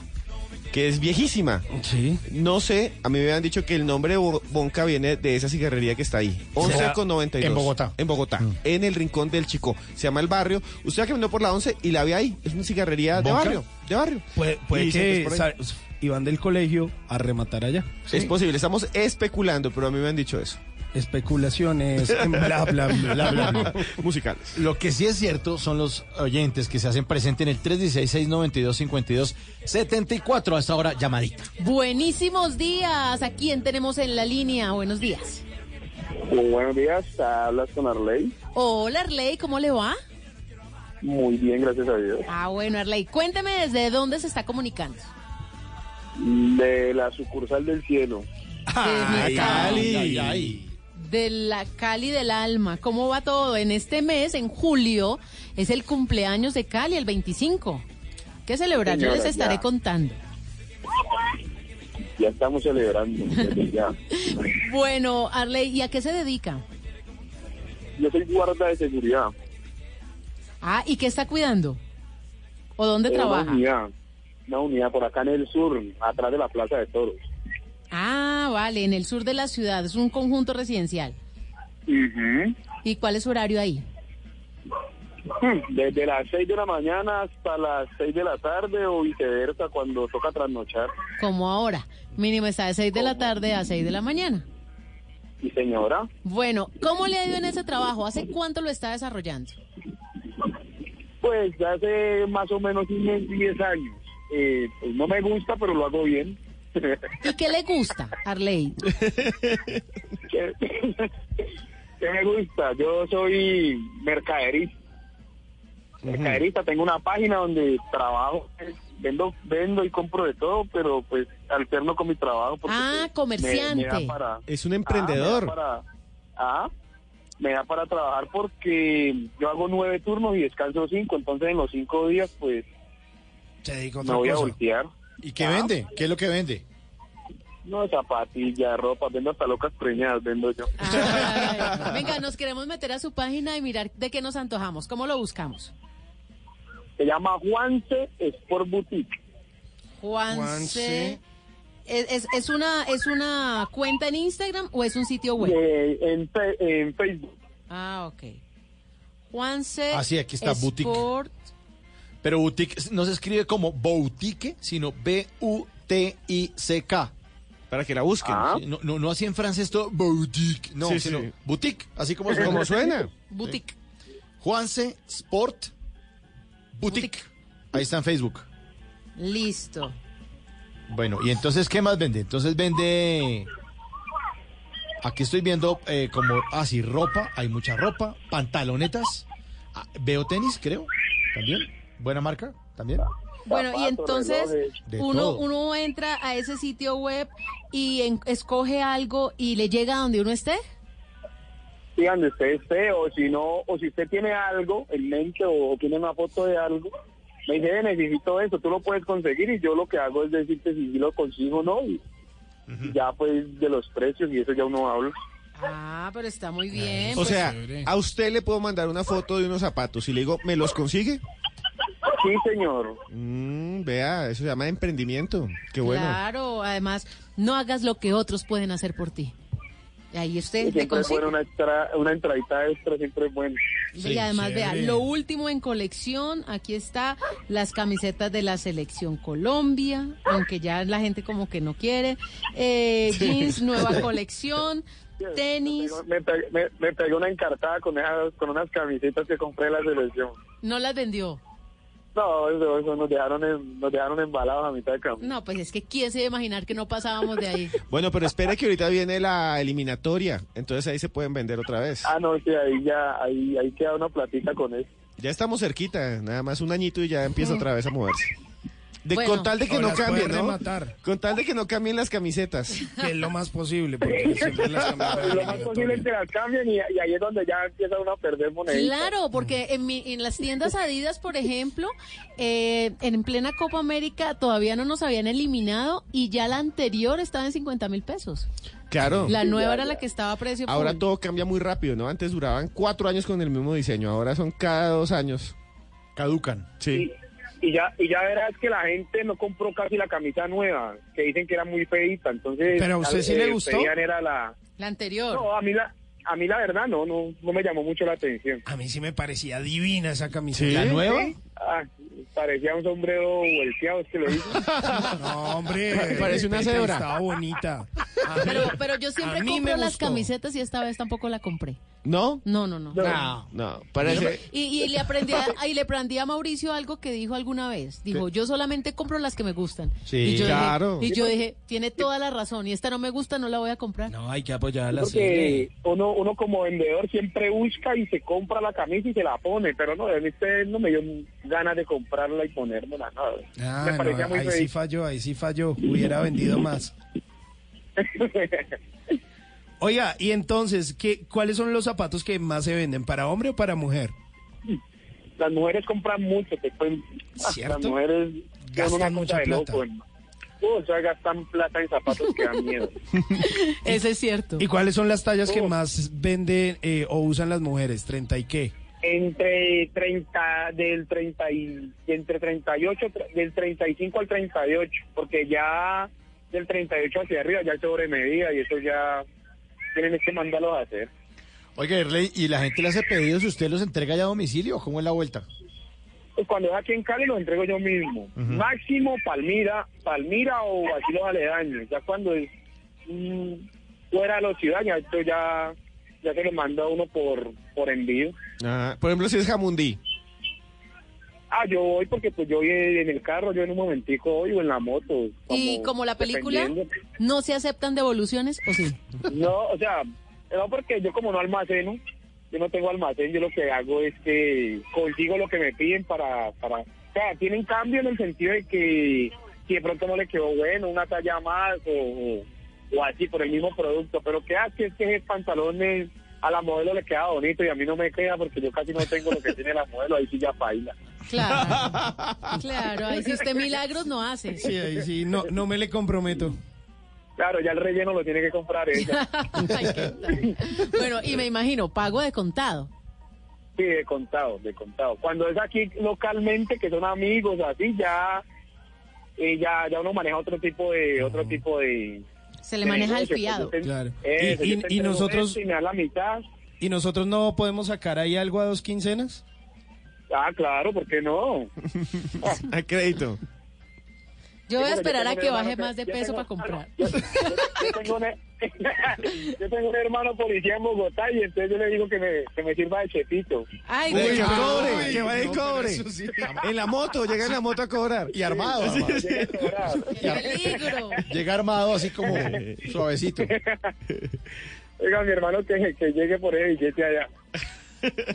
que es viejísima. Sí. No sé, a mí me habían dicho que el nombre Bo- Bonca viene de esa cigarrería que está ahí. 11 Será con 92. en Bogotá. En Bogotá, en el rincón del Chico. Se llama El Barrio. Usted caminando por la 11 y la ve ahí. Es una cigarrería de barrio. De barrio. Puede, puede dicen que sa- iban del colegio a rematar allá. Es posible, estamos especulando, pero a mí me han dicho eso. Especulaciones, en bla, bla, bla, bla, bla. <laughs> Musicales. Lo que sí es cierto son los oyentes que se hacen presente en el 316-692-5274. Hasta ahora, llamadita. Buenísimos días. ¿A quién tenemos en la línea? Buenos días. buenos días, hablas con Arley. Hola, Arley, ¿cómo le va? Muy bien, gracias a Dios. Ah, bueno, Arley, cuénteme desde dónde se está comunicando. De la sucursal del cielo. Ay, Cali. Ay, ay. De la Cali del Alma. ¿Cómo va todo? En este mes, en julio, es el cumpleaños de Cali, el 25. ¿Qué celebrar? Yo les estaré ya. contando. Ya estamos celebrando. ya. <laughs> Bueno, Arley, ¿y a qué se dedica? Yo soy guarda de seguridad. Ah, ¿y qué está cuidando? ¿O dónde trabaja? Una unidad, una unidad por acá en el sur, atrás de la Plaza de Toros. Ah, vale, en el sur de la ciudad. Es un conjunto residencial. ¿Y cuál es su horario ahí? Hmm, Desde las 6 de la mañana hasta las 6 de la tarde o viceversa cuando toca trasnochar. Como ahora. Mínimo está de 6 de la tarde a 6 de la mañana. Y señora, Bueno, ¿cómo le ha ido en ese trabajo? ¿Hace cuánto lo está desarrollando? pues hace más o menos unos 10 años. Eh, pues no me gusta, pero lo hago bien. ¿Y qué le gusta, Arley? <laughs> ¿Qué, qué me gusta? Yo soy mercaderista. Mercaderista, tengo una página donde trabajo, eh, vendo, vendo y compro de todo, pero pues alterno con mi trabajo. porque, Ah, pues, me- me da comerciante. para- Es un Ah, emprendedor. me da para, ah, me da para trabajar porque yo hago nueve turnos y descanso cinco, entonces en los cinco días pues Se dedica a me otra voy a voltear. ¿Y qué Ah. vende? ¿Qué es lo que vende? No, zapatillas, ropa, vendo hasta locas preñadas, vendo yo. Ay, venga, nos queremos meter a su página y mirar de qué nos antojamos. ¿Cómo lo buscamos? Se llama Juanse Sport Boutique. Juanse. ¿Es, es, es una, ¿Es una cuenta en Instagram o es un sitio web? Eh, en, Facebook. Ah, ok. Juanse. Ah, sí, aquí está, boutique. Pero boutique no se escribe como boutique, sino B-U-T-I-C-K. Para que la busquen. Ah. Sí, No, no, no así en francés todo boutique, no, Sí, sino sí. boutique, así como suena. Como suena. Boutique. Juanse Sport Boutique. Ahí está en Facebook. Listo. Bueno, y entonces, ¿qué más vende? Entonces vende... Aquí estoy viendo eh, como, ah, sí, ropa, hay mucha ropa, pantalonetas, ah, veo tenis, creo, también, buena marca, también. Bueno, y entonces uno, uno entra a ese sitio web y en- escoge algo y le llega a donde uno esté. Sí, donde usted esté, o si no, o si usted tiene algo en mente o tiene una foto de algo, me dice, "Eh, necesito eso, tú lo puedes conseguir y yo lo que hago es decirte si sí lo consigo o no y, y ya pues de los precios y eso ya uno habla. Ah, pero está muy bien. O pues, sea, a usted le puedo mandar una foto de unos zapatos y le digo, ¿me los consigue? Sí, señor. Mm, vea, eso se llama emprendimiento. Qué bueno. Claro, además, no hagas lo que otros pueden hacer por ti. Y ahí usted es bueno una, extra, una entradita extra, siempre es bueno. y además, vea, lo último en colección, aquí está las camisetas de la selección Colombia, aunque ya la gente como que no quiere, eh, jeans, nueva <laughs> colección, tenis, Me pegué, me, me pegué una encartada con, esas, con unas camisetas que compré en la selección. no las vendió. No, eso, eso nos dejaron en- nos dejaron embalados a mitad de camino. No, pues es que quién se iba a imaginar que no pasábamos de ahí. <laughs> Bueno, pero espere que ahorita viene la eliminatoria. Entonces ahí se pueden vender otra vez. Ah, no, sí, ahí ya, ahí, ahí queda una platica con eso. Ya estamos cerquita, nada más un añito y ya empieza otra vez a moverse. De, Bueno. con tal de que no cambien, ¿no? rematar. Con tal de que no cambien las camisetas. Que es lo más posible, porque siempre las cambian. <laughs> Lo más posible es que las cambien y, y ahí es donde ya empieza uno a perder moneditas. Claro, porque en, mi- en las tiendas Adidas, por ejemplo, eh, en plena Copa América todavía no nos habían eliminado y ya la anterior estaba en 50 mil pesos. Claro. La nueva era la que estaba a precio. Ahora todo cambia muy rápido, ¿no? Antes duraban cuatro años con el mismo diseño, ahora son cada dos años. Caducan. Sí. Y ya, y ya verás que la gente no compró casi la camisa nueva, que dicen que era muy feita, entonces... ¿Pero a usted sí le gustó? era la... La anterior. No, a mí la, a mí la verdad no, no, no me llamó mucho la atención. A mí sí me parecía divina esa camiseta. ¿La nueva? Sí. Ah, parecía un sombrero volteado, es que lo hizo. <laughs> No, hombre. <laughs> Parece una cebra. Estaba bonita. Pero, pero yo siempre compro me las camisetas y esta vez tampoco la compré. ¿No? No, no, no. No, no, parece... Y, y le aprendí a, y le aprendí a Mauricio algo que dijo alguna vez. Dijo, yo solamente compro las que me gustan. Sí, y yo claro. Dije, y yo dije, tiene toda la razón. Y esta no me gusta, no la voy a comprar. No, hay que apoyar a la Porque serie. uno, uno como vendedor siempre busca y se compra la camisa y se la pone, pero no, a mí usted no me dio ganas de comprarla y ponérmela, no. Ah, me no, parecía muy ahí sí falló, ahí sí falló. Hubiera vendido más. Oiga, y entonces, ¿qué, ¿cuáles son los zapatos que más se venden? ¿Para hombre o para mujer? Las mujeres compran mucho, te. Ah, ¿Cierto? Las mujeres Gastan una mucha plata. loco. hermano. Uh, o sea, gastan plata en zapatos que dan miedo. <laughs> Ese es cierto. ¿Y cuáles son las tallas que Oh. más venden eh, o usan las mujeres? ¿30 y qué? Entre 30, del 30 y, entre 38, tre- del 35 al 38, porque ya del 38 hacia arriba ya es sobre medida y eso ya tienen que mandarlos a hacer. Oiga, Arley, ¿y la gente le hace pedidos y usted los entrega ya a domicilio o cómo es la vuelta? Pues cuando es aquí en Cali lo entrego yo mismo. Máximo Palmira, Palmira o así los aledaños. Ya cuando es mm, fuera de la ciudad, ya esto ya, ya se lo manda a uno por, por envío. Ah, por ejemplo, si es jamundí. Ah, yo voy porque pues yo voy en el carro, yo en un momentico voy o en la moto. Y como la película. ¿no se aceptan devoluciones o sí? No, o sea, no porque yo como no almaceno, yo no tengo almacén, yo lo que hago es que consigo lo que me piden para, para, o sea, tienen cambio en el sentido de que si de pronto no le quedó bueno, una talla más o, o así por el mismo producto, pero que hace es que ese pantalón es- a la modelo le queda bonito y a mí no me queda porque yo casi no tengo lo que tiene la modelo, ahí sí ya baila. Claro, <laughs> claro, ahí si usted milagros no hace. Sí, ahí sí, no, no me le comprometo. Claro, ya el relleno lo tiene que comprar ella. <laughs> Ay. Bueno, y me imagino, pago de contado. Sí, de contado, de contado. Cuando es aquí localmente, que son amigos, así, ya, eh, ya, ya uno maneja otro tipo de, otro tipo de... Se le de maneja el fiado. Pues te- Claro. Eso, Y- entrego nosotros- y me da la mitad. ¿Y nosotros no podemos sacar ahí algo a dos quincenas? Ah, claro, ¿por qué no? <laughs> A crédito. Yo voy a Sí, esperar a que baje más de peso tengo- para comprar. Yo, tengo un, <laughs> yo tengo un hermano policía en Bogotá y entonces yo le digo que me, que me sirva de chepito. Ay, Uy, cobre, que vaya y cobre. sí. En la moto, llega en la moto a cobrar. Y armado, armado. Llega sobrado. ¡Qué peligro! Llega armado así como <laughs> suavecito. Oiga, mi hermano que, que llegue por el billete allá.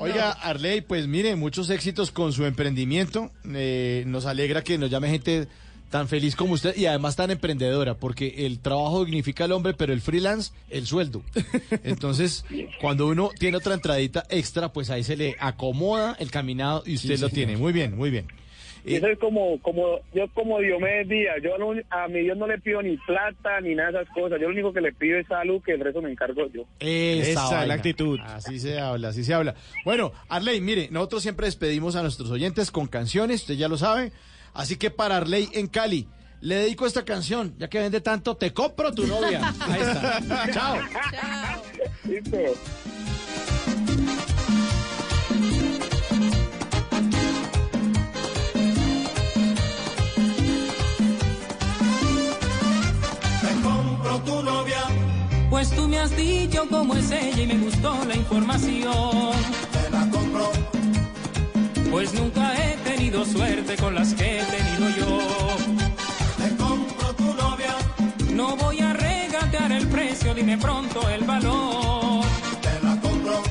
Oiga, Arley, pues mire, muchos éxitos con su emprendimiento. Eh, nos alegra que nos llame gente tan feliz como usted y además tan emprendedora, porque el trabajo dignifica al hombre, pero el freelance, el sueldo. <laughs> Entonces, cuando uno tiene otra entradita extra, pues ahí se le acomoda el caminado y usted Sí, lo señor. tiene. Muy bien, muy bien. Y eso es como, como, yo como Diomedes Díaz, yo no- a mi Dios no le pido ni plata ni nada de esas cosas, yo lo único que le pido es salud, que el resto me encargo yo. Esa, Esa es la actitud. Así se habla, así se habla. Bueno, Arley, mire, nosotros siempre despedimos a nuestros oyentes con canciones, usted ya lo sabe. Así que para Arley en Cali, le dedico esta canción, ya que vende tanto, te compro tu novia. Ahí está. <laughs> Chao. Chao. Listo. Te compro tu novia. Pues tú me has dicho cómo es ella y me gustó la información. Te la compro. Pues nunca he tenido suerte con las que he tenido yo. Te compro tu novia. No voy a regatear el precio, dime pronto el valor. Te la compro.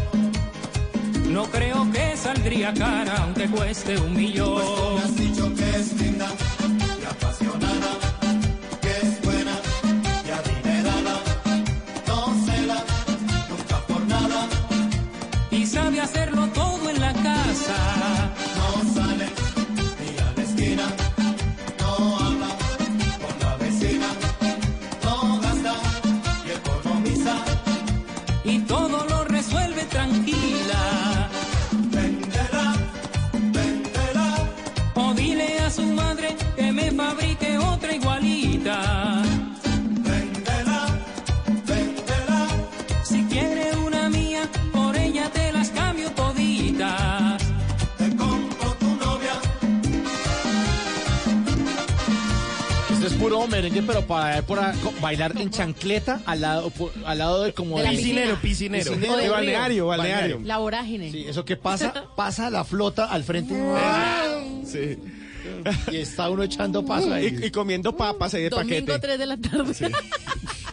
No creo que saldría cara aunque cueste un millón. Pues tú me has dicho que es linda y apasionada que es buena y adinerada. No cela, nunca por nada. Y sabe hacerlo todo puro merengue, pero para, para bailar en chancleta al lado, por- al lado de como De la de- Piscinero, piscinero. De balneario, balneario. La vorágine. Sí, eso que pasa, pasa la flota al frente <laughs> Sí. y está uno echando paso ahí. Y, y comiendo papas ahí de Domingo paquete. 3 de la tarde.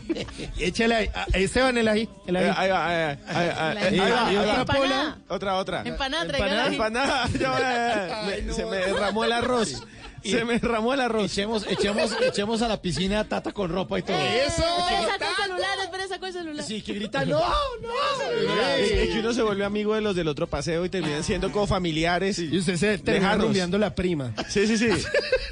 <laughs> Échale ahí. Esteban, el ahí. El Eh, ahí. Ahí va, ahí va, ahí va, ahí va, otra pola. Otra, otra. Empanada, traigan Empanada, ahí. Empanada. <laughs> Yo, eh, me- se me derramó el arroz. Se me derramó el arroz. Echemos, echemos, echemos a la piscina tata con ropa y todo. Eso. Espera, sacó el celular, espera, sacó el celular. Sí, que grita, no, no. Es que uno se vuelve amigo de los del otro paseo y terminan siendo como familiares. Y usted se termina rumbeando la prima. Sí, sí, sí. <laughs>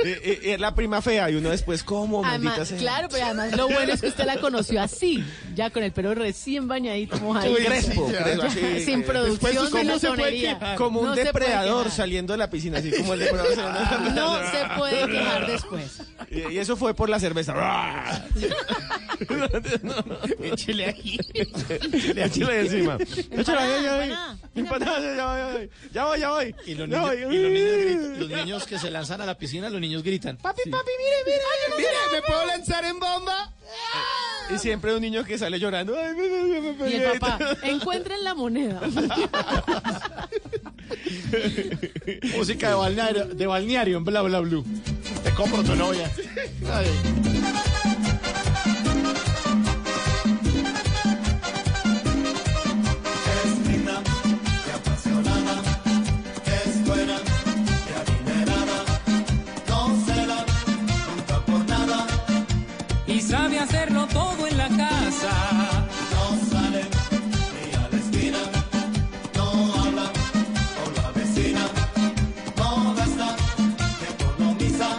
Eh, eh, Es la prima fea y uno después, ¿cómo? Maldita Además, sea. claro, pero además lo bueno es que usted la conoció así, ya con el pelo recién bañadito, mojadito. Uy, crespo. Sin Después, producción. Como un No se puede depredador saliendo de la piscina, así como el depredador. No se puede quejar <laughs> después. Y y eso fue por la cerveza. <laughs> Échele ahí. Échale encima. Échale ahí, ya voy, ya voy. Ya voy, ya voy. Y los, Ya niños, voy. y los niños gritan- <laughs> los niños que se lanzan a la piscina, los niños gritan. Papi, papi, mire, mire. Mire, ¿me puedo lanzar en bomba? Y siempre un niño que sale llorando. Ay, me, me, me, me Y el papá, encuentren la moneda. <laughs> Música de balneario, de balneario en bla bla blue. Te compro tu novia. Ay. Todo en la casa. no sale ni a la esquina, no habla con la vecina, no gasta, economiza.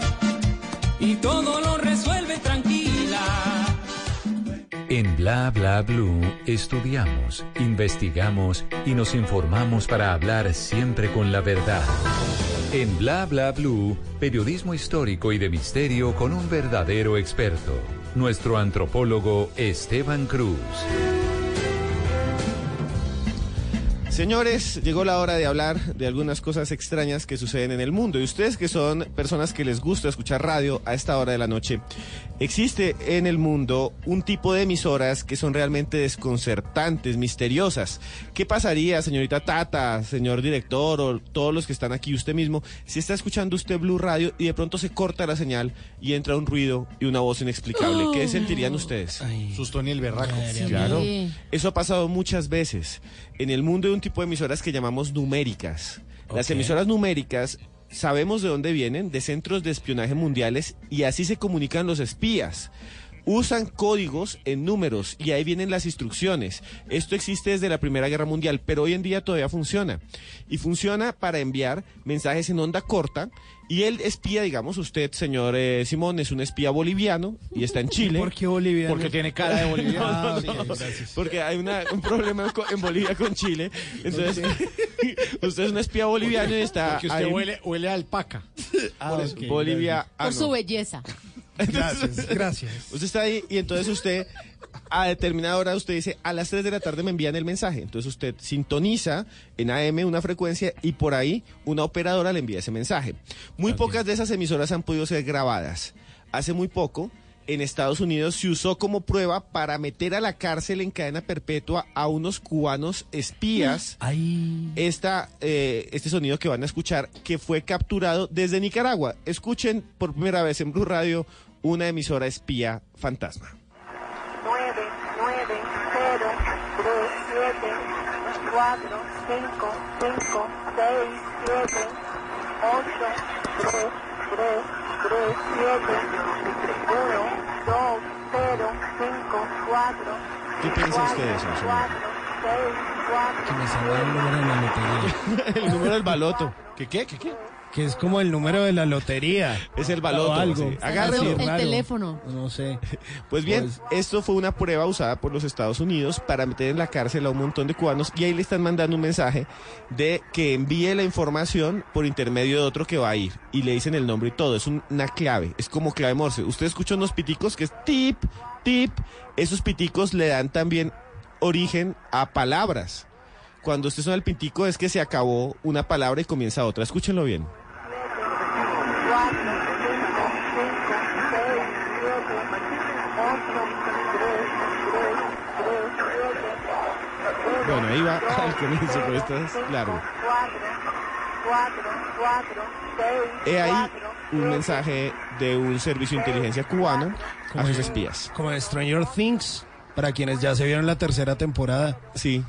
Y todo lo resuelve tranquila. En Bla Bla Blue estudiamos, investigamos y nos informamos para hablar siempre con la verdad. En Bla Bla Blue, periodismo histórico y de misterio con un verdadero experto, nuestro antropólogo Esteban Cruz. Señores, llegó la hora de hablar de algunas cosas extrañas que suceden en el mundo. Y ustedes que son personas que les gusta escuchar radio a esta hora de la noche, existe en el mundo un tipo de emisoras que son realmente desconcertantes, misteriosas. ¿Qué pasaría, señorita Tata, señor director o todos los que están aquí, usted mismo, si está escuchando usted Blue Radio y de pronto se corta la señal y entra un ruido y una voz inexplicable? ¿Qué sentirían ustedes? Susto ni el berraco. Claro. Eso ha pasado muchas veces. En el mundo hay un tipo de emisoras que llamamos numéricas. Las emisoras numéricas sabemos de dónde vienen, de centros de espionaje mundiales, y así se comunican los espías. Usan códigos en números y ahí vienen las instrucciones. Esto existe desde la Primera Guerra Mundial, pero hoy en día todavía funciona. Y funciona para enviar mensajes en onda corta. Y el espía, digamos, usted, señor eh, Simón, es un espía boliviano y está en Chile. ¿Por qué boliviano? Porque tiene cara de boliviano. <laughs> No, no, Sí, no, gracias. porque hay una- un problema co- en Bolivia con Chile. Entonces, <laughs> usted es un espía boliviano y está Porque usted ahí. huele, huele a alpaca. Ah, Por Bolivia. ah, Por no. su belleza. Gracias, gracias. Usted está ahí y entonces usted a determinada hora usted dice a las 3 de la tarde me envían el mensaje. Entonces usted sintoniza en AM una frecuencia y por ahí una operadora le envía ese mensaje. Muy pocas de esas emisoras han podido ser grabadas. Hace muy poco en Estados Unidos se usó como prueba para meter a la cárcel en cadena perpetua a unos cubanos espías. <gasps> Ay. Esta, eh, este sonido que van a escuchar que fue capturado desde Nicaragua. Escuchen por primera vez en Blue Radio una emisora espía fantasma. 9, 9, 0, 3, 7, 4, 5, 5, 6, 7, 8, 3, 3, 3, 7, 1, 2, 0, 5, 4, ¿Qué piensa usted de eso, señor? 4, 6, 4. Que me salga el número de la lotería. <laughs> El número del baloto. ¿Qué qué? ¿Qué qué? Que es como el número de la lotería. Es el baloto, O algo. sí. Agárrelo. El raro. teléfono. No sé. <laughs> Pues bien, Pues- esto fue una prueba usada por los Estados Unidos para meter en la cárcel a un montón de cubanos y ahí le están mandando un mensaje de que envíe la información por intermedio de otro que va a ir y le dicen el nombre y todo. Es un- una clave, es como clave Morse. Usted escucha unos piticos que es tip, tip. Esos piticos le dan también origen a palabras. Cuando usted suena el pitico es que se acabó una palabra y comienza otra. Escúchenlo bien. 4, 5, 5, 6, 7, 8, 3, 3, 3, 7, Bueno, ahí va al comienzo, pero esto es largo. 4, 4, 4, 6, He ahí 4, un mensaje de un servicio de inteligencia cubano a sus espías. Como en Stranger Things, para quienes ya se vieron la tercera temporada. Sí.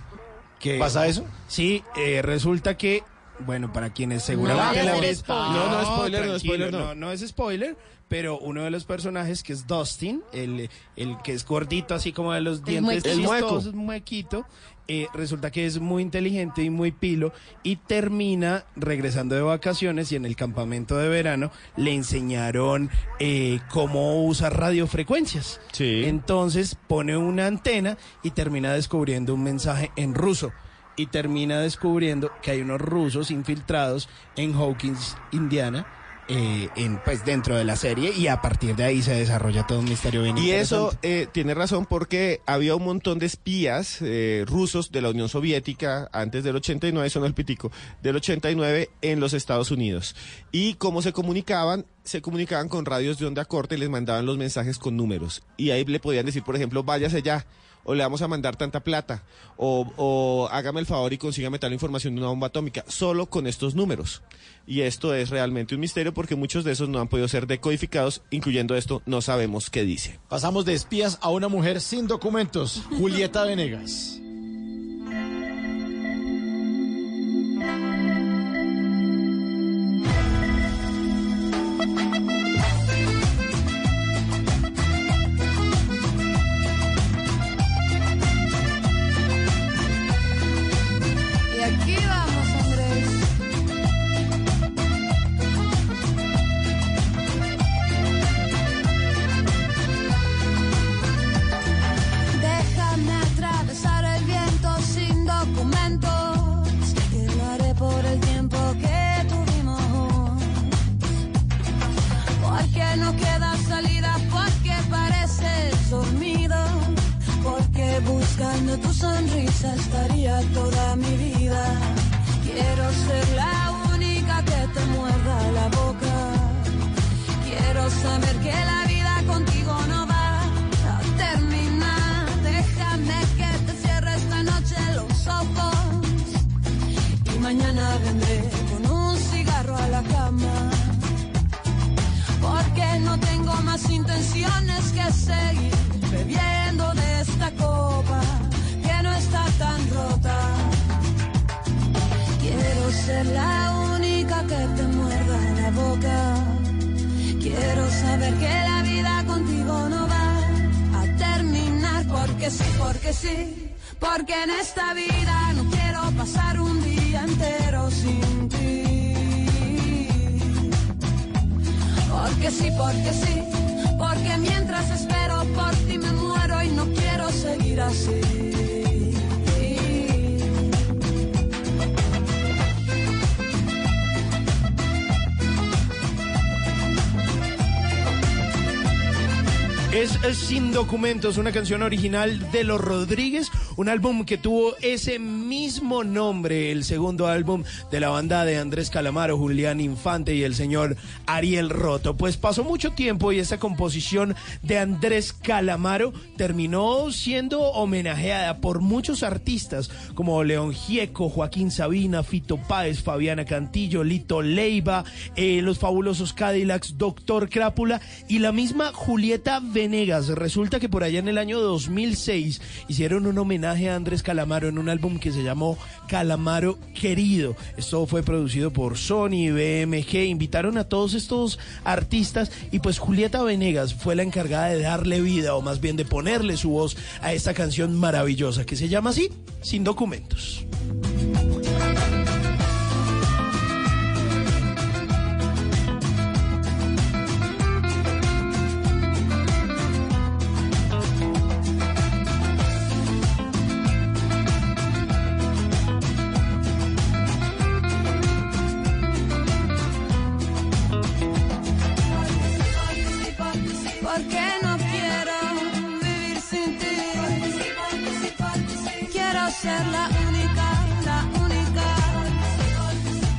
Que, ¿Pasa eso? Sí, eh, resulta que bueno, para quienes No seguramente la spoiler. No, no, spoiler, no, spoiler, no. no, no es spoiler, pero uno de los personajes que es Dustin, el, el que es gordito así como de los dientes. El mueco. chistosos, muequito, eh, resulta que es muy inteligente y muy pilo y termina regresando de vacaciones y en el campamento de verano le enseñaron eh, cómo usar radiofrecuencias. Sí. Entonces pone una antena y termina descubriendo un mensaje en ruso. Y termina descubriendo que hay unos rusos infiltrados en Hawkins, Indiana, eh, en, pues dentro de la serie, y a partir de ahí se desarrolla todo un misterio bien Y eso eh, tiene razón porque había un montón de espías eh, rusos de la Unión Soviética antes del 89, son el pitico, del 89 en los Estados Unidos. Y cómo se comunicaban, se comunicaban con radios de onda corta y les mandaban los mensajes con números. Y ahí le podían decir, por ejemplo, váyase ya. O le vamos a mandar tanta plata. O, hágame el favor y consígame tal información de una bomba atómica. Solo con estos números. Y esto es realmente un misterio porque muchos de esos no han podido ser decodificados, incluyendo esto, no sabemos qué dice. Pasamos de espías a una mujer sin documentos, Julieta Venegas. Porque sí, porque sí. Porque en esta vida no quiero pasar un día entero sin ti. Porque sí, porque sí, porque mientras espero por ti me muero y no quiero seguir así. Es, Sin Documentos, una canción original de Los Rodríguez, un álbum que tuvo ese mismo nombre, el segundo álbum de la banda de Andrés Calamaro, Julián Infante y el señor Ariel Roto. Pues pasó mucho tiempo y esta composición de Andrés Calamaro terminó siendo homenajeada por muchos artistas como León Gieco, Joaquín Sabina, Fito Páez, Fabiana Cantillo, Lito Leiva, eh, los fabulosos Cadillacs, Doctor Crápula y la misma Julieta Venegas. Resulta que por allá en el año 2006 hicieron un homenaje a Andrés Calamaro en un álbum que se llamó Calamaro Querido. Esto fue producido por Sony, BMG, invitaron a todos estos artistas y pues Julieta Venegas fue la encargada de darle vida o más bien de ponerle su voz a esta canción maravillosa que se llama así, Sin Documentos.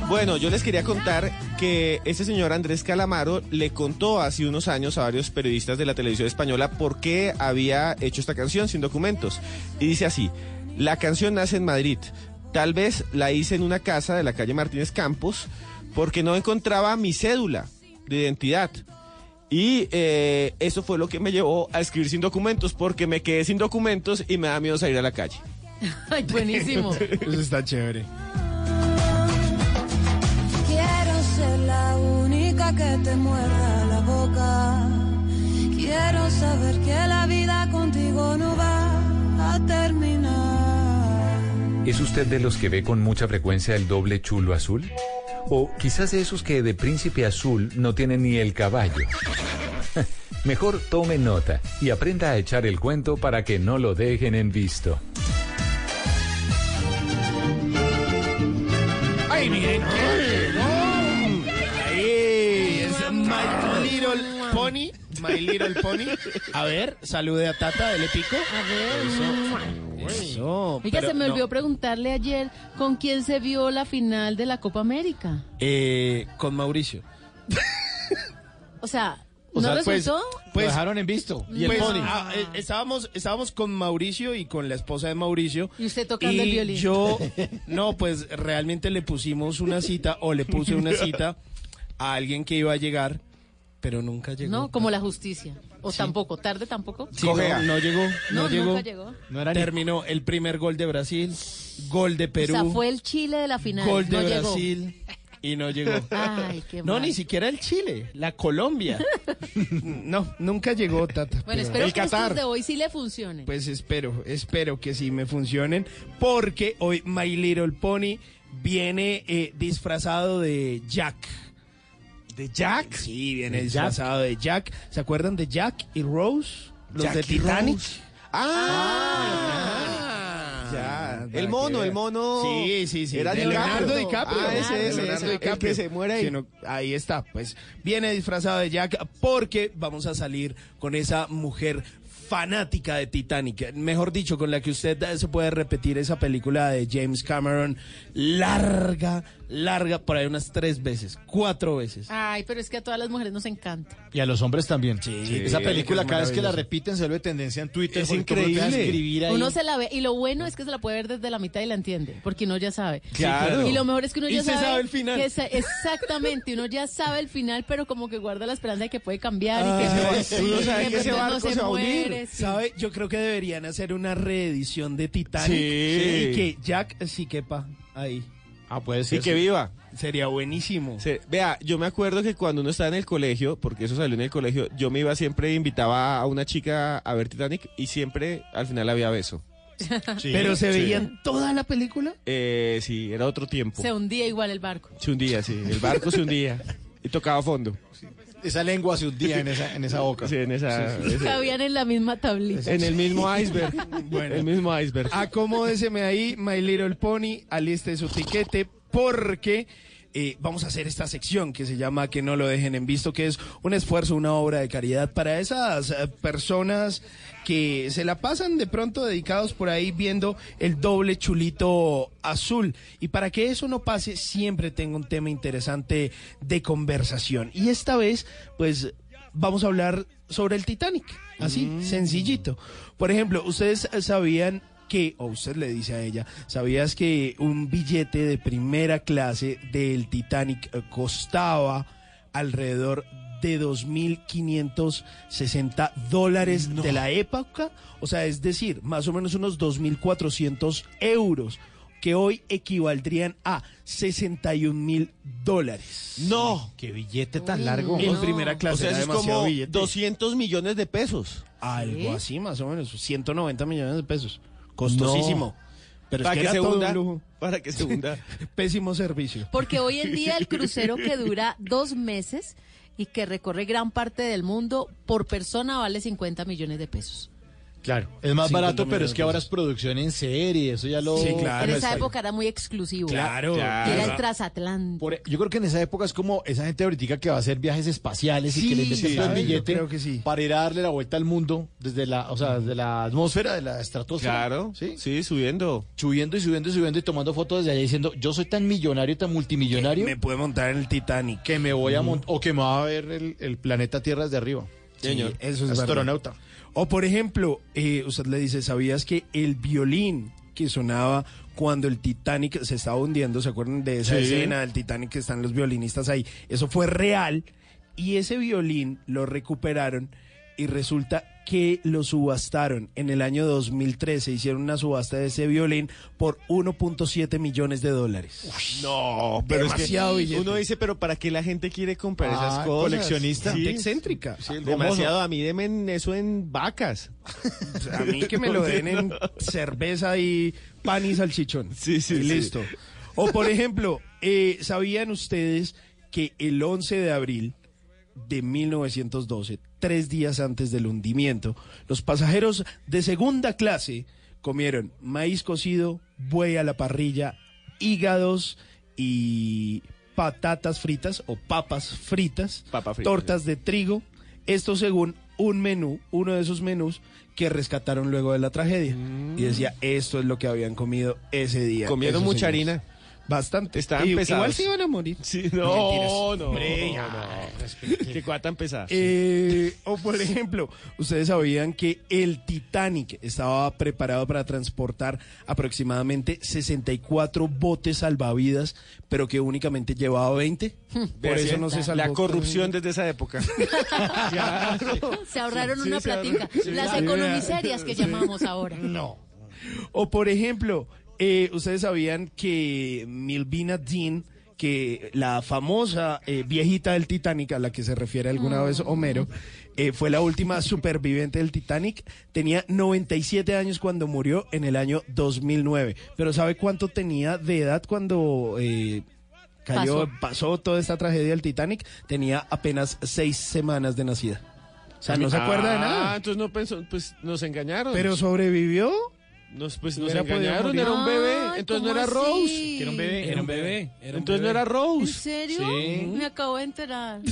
Bueno, yo les quería contar que este señor Andrés Calamaro le contó hace unos años a varios periodistas de la televisión española por qué había hecho esta canción sin documentos. Y dice así, la canción nace en Madrid. Tal vez la hice en una casa de la calle Martínez Campos porque no encontraba mi cédula de identidad. Y eh, eso fue lo que me llevó a escribir sin documentos porque me quedé sin documentos y me da miedo salir a la calle. <laughs> Ay, buenísimo. Eso está chévere. Hasta que te muerda la boca. Quiero saber que la vida contigo no va a terminar. ¿Es usted de los que ve con mucha frecuencia el doble chulo azul? O quizás de esos que de príncipe azul no tienen ni el caballo. <laughs> Mejor tome nota y aprenda a echar el cuento para que no lo dejen en visto. ¡Ay, miren! Pony. My Little Pony. A ver, salude a Tata, dele pico. A ver. Eso. Oiga, pero se me no. olvidó preguntarle ayer con quién se vio la final de la Copa América. Eh, con Mauricio. O sea, O ¿no sea, pues- resultó? Lo dejaron en visto. Y el Pues, pony. ah, eh, estábamos, estábamos con Mauricio y con la esposa de Mauricio. Y usted tocando el Y violín. yo, <laughs> no, pues realmente le pusimos una cita o le puse una cita a alguien que iba a llegar, pero nunca llegó. No, como la justicia. O tampoco, tarde tampoco. Sí, no, no llegó, no, No, llegó. nunca llegó. Terminó el primer gol de Brasil, gol de Perú, O sea, fue el Chile de la final. gol de no llegó. Brasil y no llegó. Ay, qué No, mal. ni siquiera el Chile, la Colombia. <laughs> no, nunca llegó, Tata. Bueno, pero- espero el que Qatar. estos de hoy sí le funcionen. Pues espero, espero que sí me funcionen, porque hoy My Little Pony viene eh, disfrazado de Jack. ¿De Jack? Sí, viene ¿De disfrazado de Jack. ¿Se acuerdan de Jack y Rose? Los Jack de Titanic. Rose. Ah, Ya, el mono, el mono. Sí, sí, sí. Era de Leonardo DiCaprio. Ah, ese, ese, Leonardo ese, el DiCaprio. que se muere ahí. Ahí está, pues viene disfrazado de Jack porque vamos a salir con esa mujer fanática de Titanic, mejor dicho, con la que usted se puede repetir esa película de James Cameron, larga, larga, por ahí unas tres veces, cuatro veces. Ay, pero es que a todas las mujeres nos encanta. Y a los hombres también. Sí, Esa película, es cada vez que la repiten, se vuelve tendencia en Twitter. Es increíble. escribir ahí. Uno se la ve y lo bueno es que se la puede ver desde la mitad y la entiende, porque uno ya sabe. Claro. Y lo mejor es que uno Y ya se sabe, sabe el final. que se- exactamente, uno ya sabe el final, pero como que guarda la esperanza de que puede cambiar y que, Ay, no- <laughs> sí, y uno sabe de que ese pronto barco no se va a unir. ¿Sabe? Yo creo que deberían hacer una reedición de Titanic. Sí. Y que Jack sí quepa ahí. Ah, puede Y ser. que viva. Sería buenísimo. Sí, Vea, yo me acuerdo que cuando uno estaba en el colegio, porque eso salió en el colegio, yo me iba siempre, invitaba a una chica a ver Titanic y siempre al final había beso. Sí. Pero se Sí. veían toda la película. Eh, sí, era otro tiempo. Se hundía igual el barco. Se hundía, sí. El barco se hundía y tocaba fondo. Esa lengua se hundía en esa, en esa boca. Sí, en esa, Cabían en la misma tablita. en el mismo iceberg. Bueno. El mismo iceberg. Acomódeseme ahí, My Little Pony, aliste su tiquete, porque eh, vamos a hacer esta sección que se llama Que no lo dejen en visto, que es un esfuerzo, una obra de caridad para esas eh, personas que se la pasan de pronto dedicados por ahí viendo el doble chulito azul. Y para que eso no pase, siempre tengo un tema interesante de conversación. Y esta vez, pues vamos a hablar sobre el Titanic. Así, sencillito. Por ejemplo, ustedes sabían que, o usted le dice a ella, ¿sabías que un billete de primera clase del Titanic costaba alrededor de 2.560 dólares de la época? O sea, es decir, más o menos unos 2.400 euros, que hoy equivaldrían a 61 mil dólares. No. Qué billete tan largo. En no. primera O clase sea, era es demasiado como billete. 200 millones de pesos. Algo así, más o menos. 190 millones de pesos. Costosísimo. Pero es para que, que, era se todo hunda. un lujo. Para que se hunda. <laughs> Pésimo servicio. Porque hoy en día el <laughs> crucero que dura dos meses y que recorre gran parte del mundo, por persona vale 50 millones de pesos. Claro. Es más 50 barato, pero es que ahora es producción en serie. Eso ya lo. Sí, claro. en esa época era muy exclusivo. Claro. Y era el claro. transatlántico. Por- yo creo que en esa época es como esa gente ahorita que va a hacer viajes espaciales y que le inventan sí, el billete creo que sí. para ir a darle la vuelta al mundo desde la, o sea, desde la atmósfera, de la estratosfera. Claro. Sí. Sí, subiendo. Subiendo y subiendo y subiendo y tomando fotos desde allá diciendo, yo soy tan millonario, tan multimillonario Me puede montar en el Titanic. que me voy a montar, o que me va a ver el, el planeta Tierra desde arriba. Sí, Señor. eso es verdad. O por ejemplo, eh, usted le dice, ¿sabías que el violín que sonaba cuando el Titanic se estaba hundiendo, ¿se acuerdan de esa Sí. escena del Titanic que están los violinistas ahí? Eso fue real y ese violín lo recuperaron y resulta que lo subastaron en el año 2013. Hicieron una subasta de ese violín por 1.7 millones de dólares. No, pero es que Demasiado billete. uno dice, pero ¿para qué la gente quiere comprar esas Ah, cosas? coleccionista. Sí. excéntrica. Demasiado, a mí denme eso en vacas. <laughs> A mí que me lo den en cerveza y pan y salchichón. Sí, sí, y sí. listo. O por ejemplo, eh, ¿sabían ustedes que el 11 de abril de 1912, tres días antes del hundimiento, los pasajeros de segunda clase comieron maíz cocido, buey a la parrilla, hígados y patatas fritas o papas fritas, Papa frita, tortas de trigo, esto según un menú, uno de esos menús que rescataron luego de la tragedia. Y decía, esto es lo que habían comido ese día. Comieron mucha señores. harina. Bastante. Estaban Y- pesados. Igual se iban a morir. Sí, no, no, no, Hombre, no. Qué cosa tan pesada. Eh, o por ejemplo, ustedes sabían que el Titanic estaba preparado para transportar aproximadamente 64 botes salvavidas, pero que únicamente llevaba 20. Por Vea, eso sí, no se salvó. La corrupción desde esa época. <laughs> Se ahorraron Sí, una ahorró- platica. <laughs> sí, Las sí. economiserias que Sí. llamamos ahora. No. O por ejemplo, eh, ustedes sabían que Milvina Dean, que la famosa eh, viejita del Titanic a la que se refiere alguna vez Homero, eh, fue la última superviviente del Titanic. Tenía 97 años cuando murió en el año 2009. Pero ¿sabe cuánto tenía de edad cuando eh, cayó, Pasó. pasó toda esta tragedia del Titanic? Tenía apenas seis semanas de nacida. O sea, no se acuerda de Ah, nada. entonces no pensó, pues nos engañaron. Pero sobrevivió. Nos, pues, nos engañaron, era un bebé, entonces no ¿cómo era así? Rose. Que era un bebé, era un bebé, era un entonces no bebé. era Rose. ¿En serio? Sí. Me acabo de enterar. <laughs>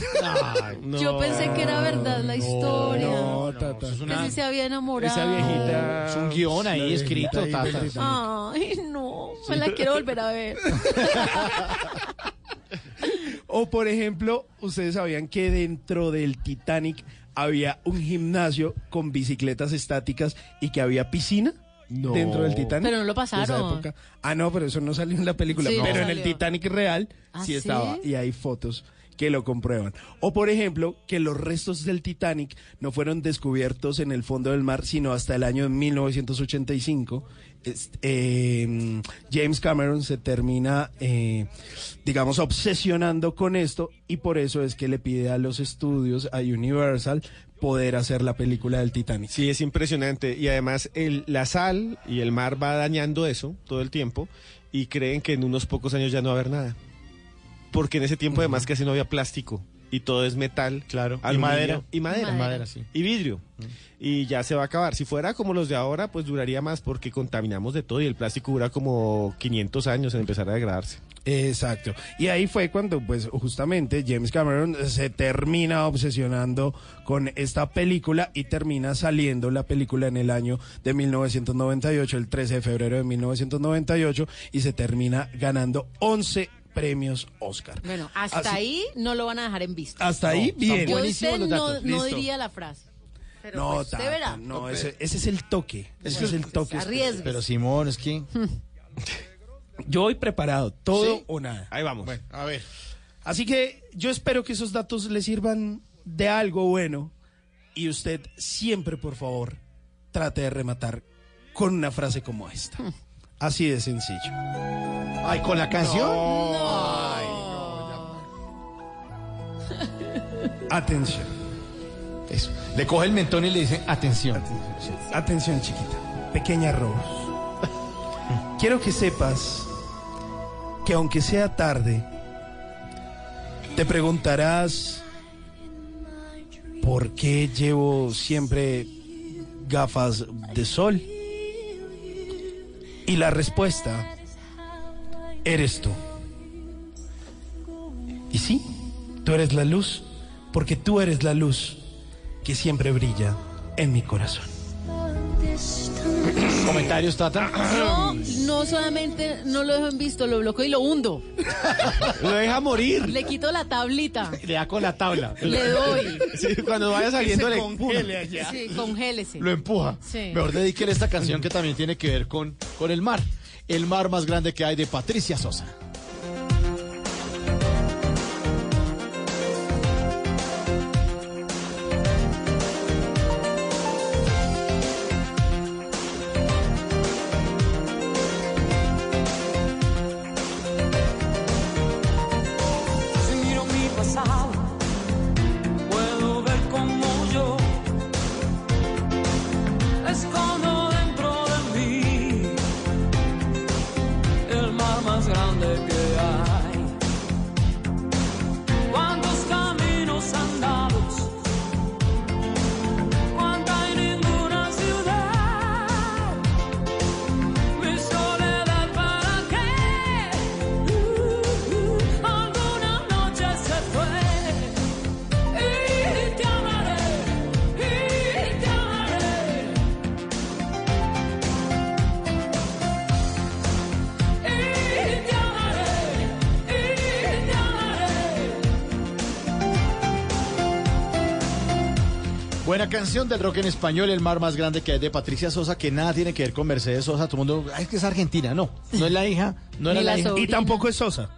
No. Yo pensé que era verdad la historia. No, Tata. Que sí se había enamorado. Esa viejita. Es un guion ahí escrito, ahí Tata. Ay, no. Me la quiero volver a ver. <laughs> O por ejemplo, ustedes sabían que dentro del Titanic había un gimnasio con bicicletas estáticas y que había piscina. No. Dentro del Titanic. Pero no lo pasaron. época. Ah, no, pero eso no salió en la película. Sí, no pero en el. Titanic real ¿Ah, sí sí? estaba. Y hay fotos que lo comprueban. O por ejemplo, que los restos del Titanic no fueron descubiertos en el fondo del mar, sino hasta el año 1985. Es- eh, James Cameron se termina, eh, digamos, obsesionando con esto y por eso es que le pide a los estudios, a Universal, poder hacer la película del Titanic. Sí, es impresionante. Y además el, la sal y el mar va dañando eso todo el tiempo y creen que en unos pocos años ya no va a haber nada. Porque en ese tiempo además casi no había plástico y todo es metal. Claro. aluminio, madera. Y madera. Madera. Madera, sí. Y vidrio. Y ya se va a acabar. Si fuera como los de ahora, pues duraría más porque contaminamos de todo y el plástico dura como 500 años en empezar a degradarse. Exacto. Y ahí fue cuando, pues, justamente James Cameron se termina obsesionando con esta película y termina saliendo la película en el año de 1998, el 13 de febrero de 1998, y se termina ganando 11 premios Oscar. Bueno, hasta Así- ahí no lo van a dejar en vista. Hasta ahí, bien. Yo usted no, diría la frase. Pero No, pues, Tata, no, ese, ese es el toque. Ese es el toque. Arriesgue. Pero Simón, es que... <laughs> Yo voy preparado, todo ¿Sí? o nada. Ahí vamos. a ver. Así que yo espero que esos datos le sirvan de algo bueno y usted siempre, por favor, trate de rematar con una frase como esta. Así de sencillo. Ay, ¿con la canción? <laughs> Atención. Eso. Le coge el mentón y le dice, atención. Atención, chiquita. Pequeña Rose. <laughs> Quiero que sepas que aunque sea tarde, te preguntarás por qué llevo siempre gafas de sol. Y la respuesta eres tú. Y sí, tú eres la luz, porque tú eres la luz que siempre brilla en mi corazón. ¿Comentarios, Tata? No, no solamente no lo dejo en visto, lo bloqueo y lo hundo. <laughs> Lo deja morir. Le quito la tablita. <laughs> Le da con la tabla. Le doy. <laughs> Sí, cuando vaya saliendo le congele empuja. Sí, congélese. Lo empuja. Sí. Mejor dedíquele esta canción que también tiene que ver con, con el mar. El mar más grande que hay de Patricia Sosa. Buena canción del rock en español, El mar más grande que hay de Patricia Sosa, que nada tiene que ver con Mercedes Sosa. Todo el mundo, "Ay, es que es argentina, no. No es la hija, no era Ni la, la hija. Y tampoco es Sosa.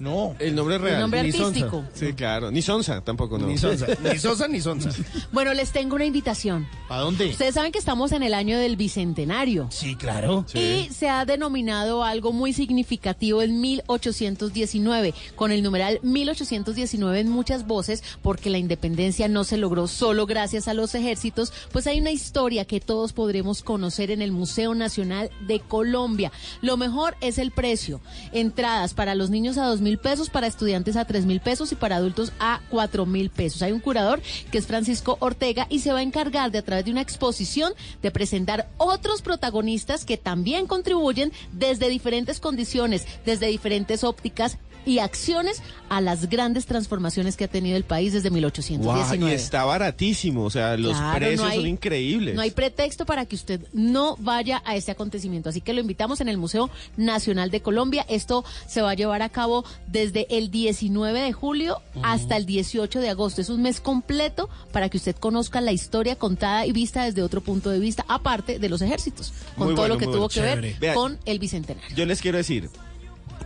No. El nombre real. El nombre Ni Sonsa. artístico. Sí, claro. Ni Sonsa tampoco, no. Ni Sosa, <laughs> ni Sosa, ni Sonsa. Bueno, les tengo una invitación. ¿A dónde? Ustedes saben que estamos en el año del bicentenario. Sí, claro. Y se ha denominado algo muy significativo en 1819, con el numeral 1819 en muchas voces, porque la independencia no se logró solo gracias a los ejércitos, pues hay una historia que todos podremos conocer en el Museo Nacional de Colombia. Lo mejor es el precio. Entradas para los niños a dos mil pesos, para estudiantes a tres mil pesos y para adultos a cuatro mil pesos. Hay un curador que es Francisco Ortega y se va a encargar de a través de una exposición de presentar otros protagonistas que también contribuyen desde diferentes condiciones, desde diferentes ópticas y acciones a las grandes transformaciones que ha tenido el país desde 1819. Guau, y está baratísimo, o sea, los Claro, precios no hay- son increíbles. No hay pretexto para que usted no vaya a este acontecimiento. Así que lo invitamos en el Museo Nacional de Colombia. Esto se va a llevar a cabo desde el 19 de julio hasta el 18 de agosto. Es un mes completo para que usted conozca la historia contada y vista desde otro punto de vista, aparte de los ejércitos, con Muy todo bueno, lo que tuvo bueno. que ver. Vea, con el bicentenario. Yo les quiero decir,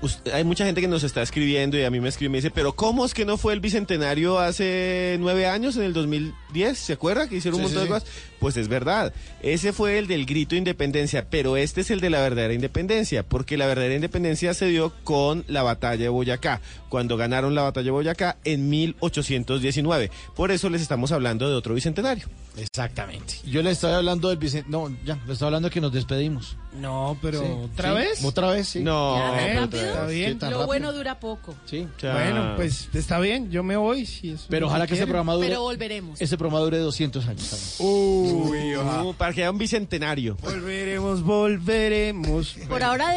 us- hay mucha gente que nos está escribiendo y a mí me escribe y me dice, pero ¿cómo es que no fue el bicentenario hace nueve años, en el 2010? ¿Se acuerda que hicieron un montón sí, de cosas? Pues es verdad, ese fue el del grito de independencia, pero este es el de la verdadera independencia, porque la verdadera independencia se dio con la batalla de Boyacá, cuando ganaron la batalla de Boyacá en 1819. Por eso les estamos hablando de otro bicentenario. Exactamente. Yo le estaba hablando del Vicente. No, ya, le estaba hablando que nos despedimos. No, pero Sí, ¿otra sí. vez? ¿Otra vez? Sí. No, Ya, ¿tan pero? Está bien. Lo rápido. bueno dura poco. Sí. Bueno, pues está bien, yo me voy. Si eso Pero ojalá que ese programa dure. Pero volveremos. Ese programa dure 200 años. también. Uy, para que haya un bicentenario. Volveremos, volveremos. Por ahora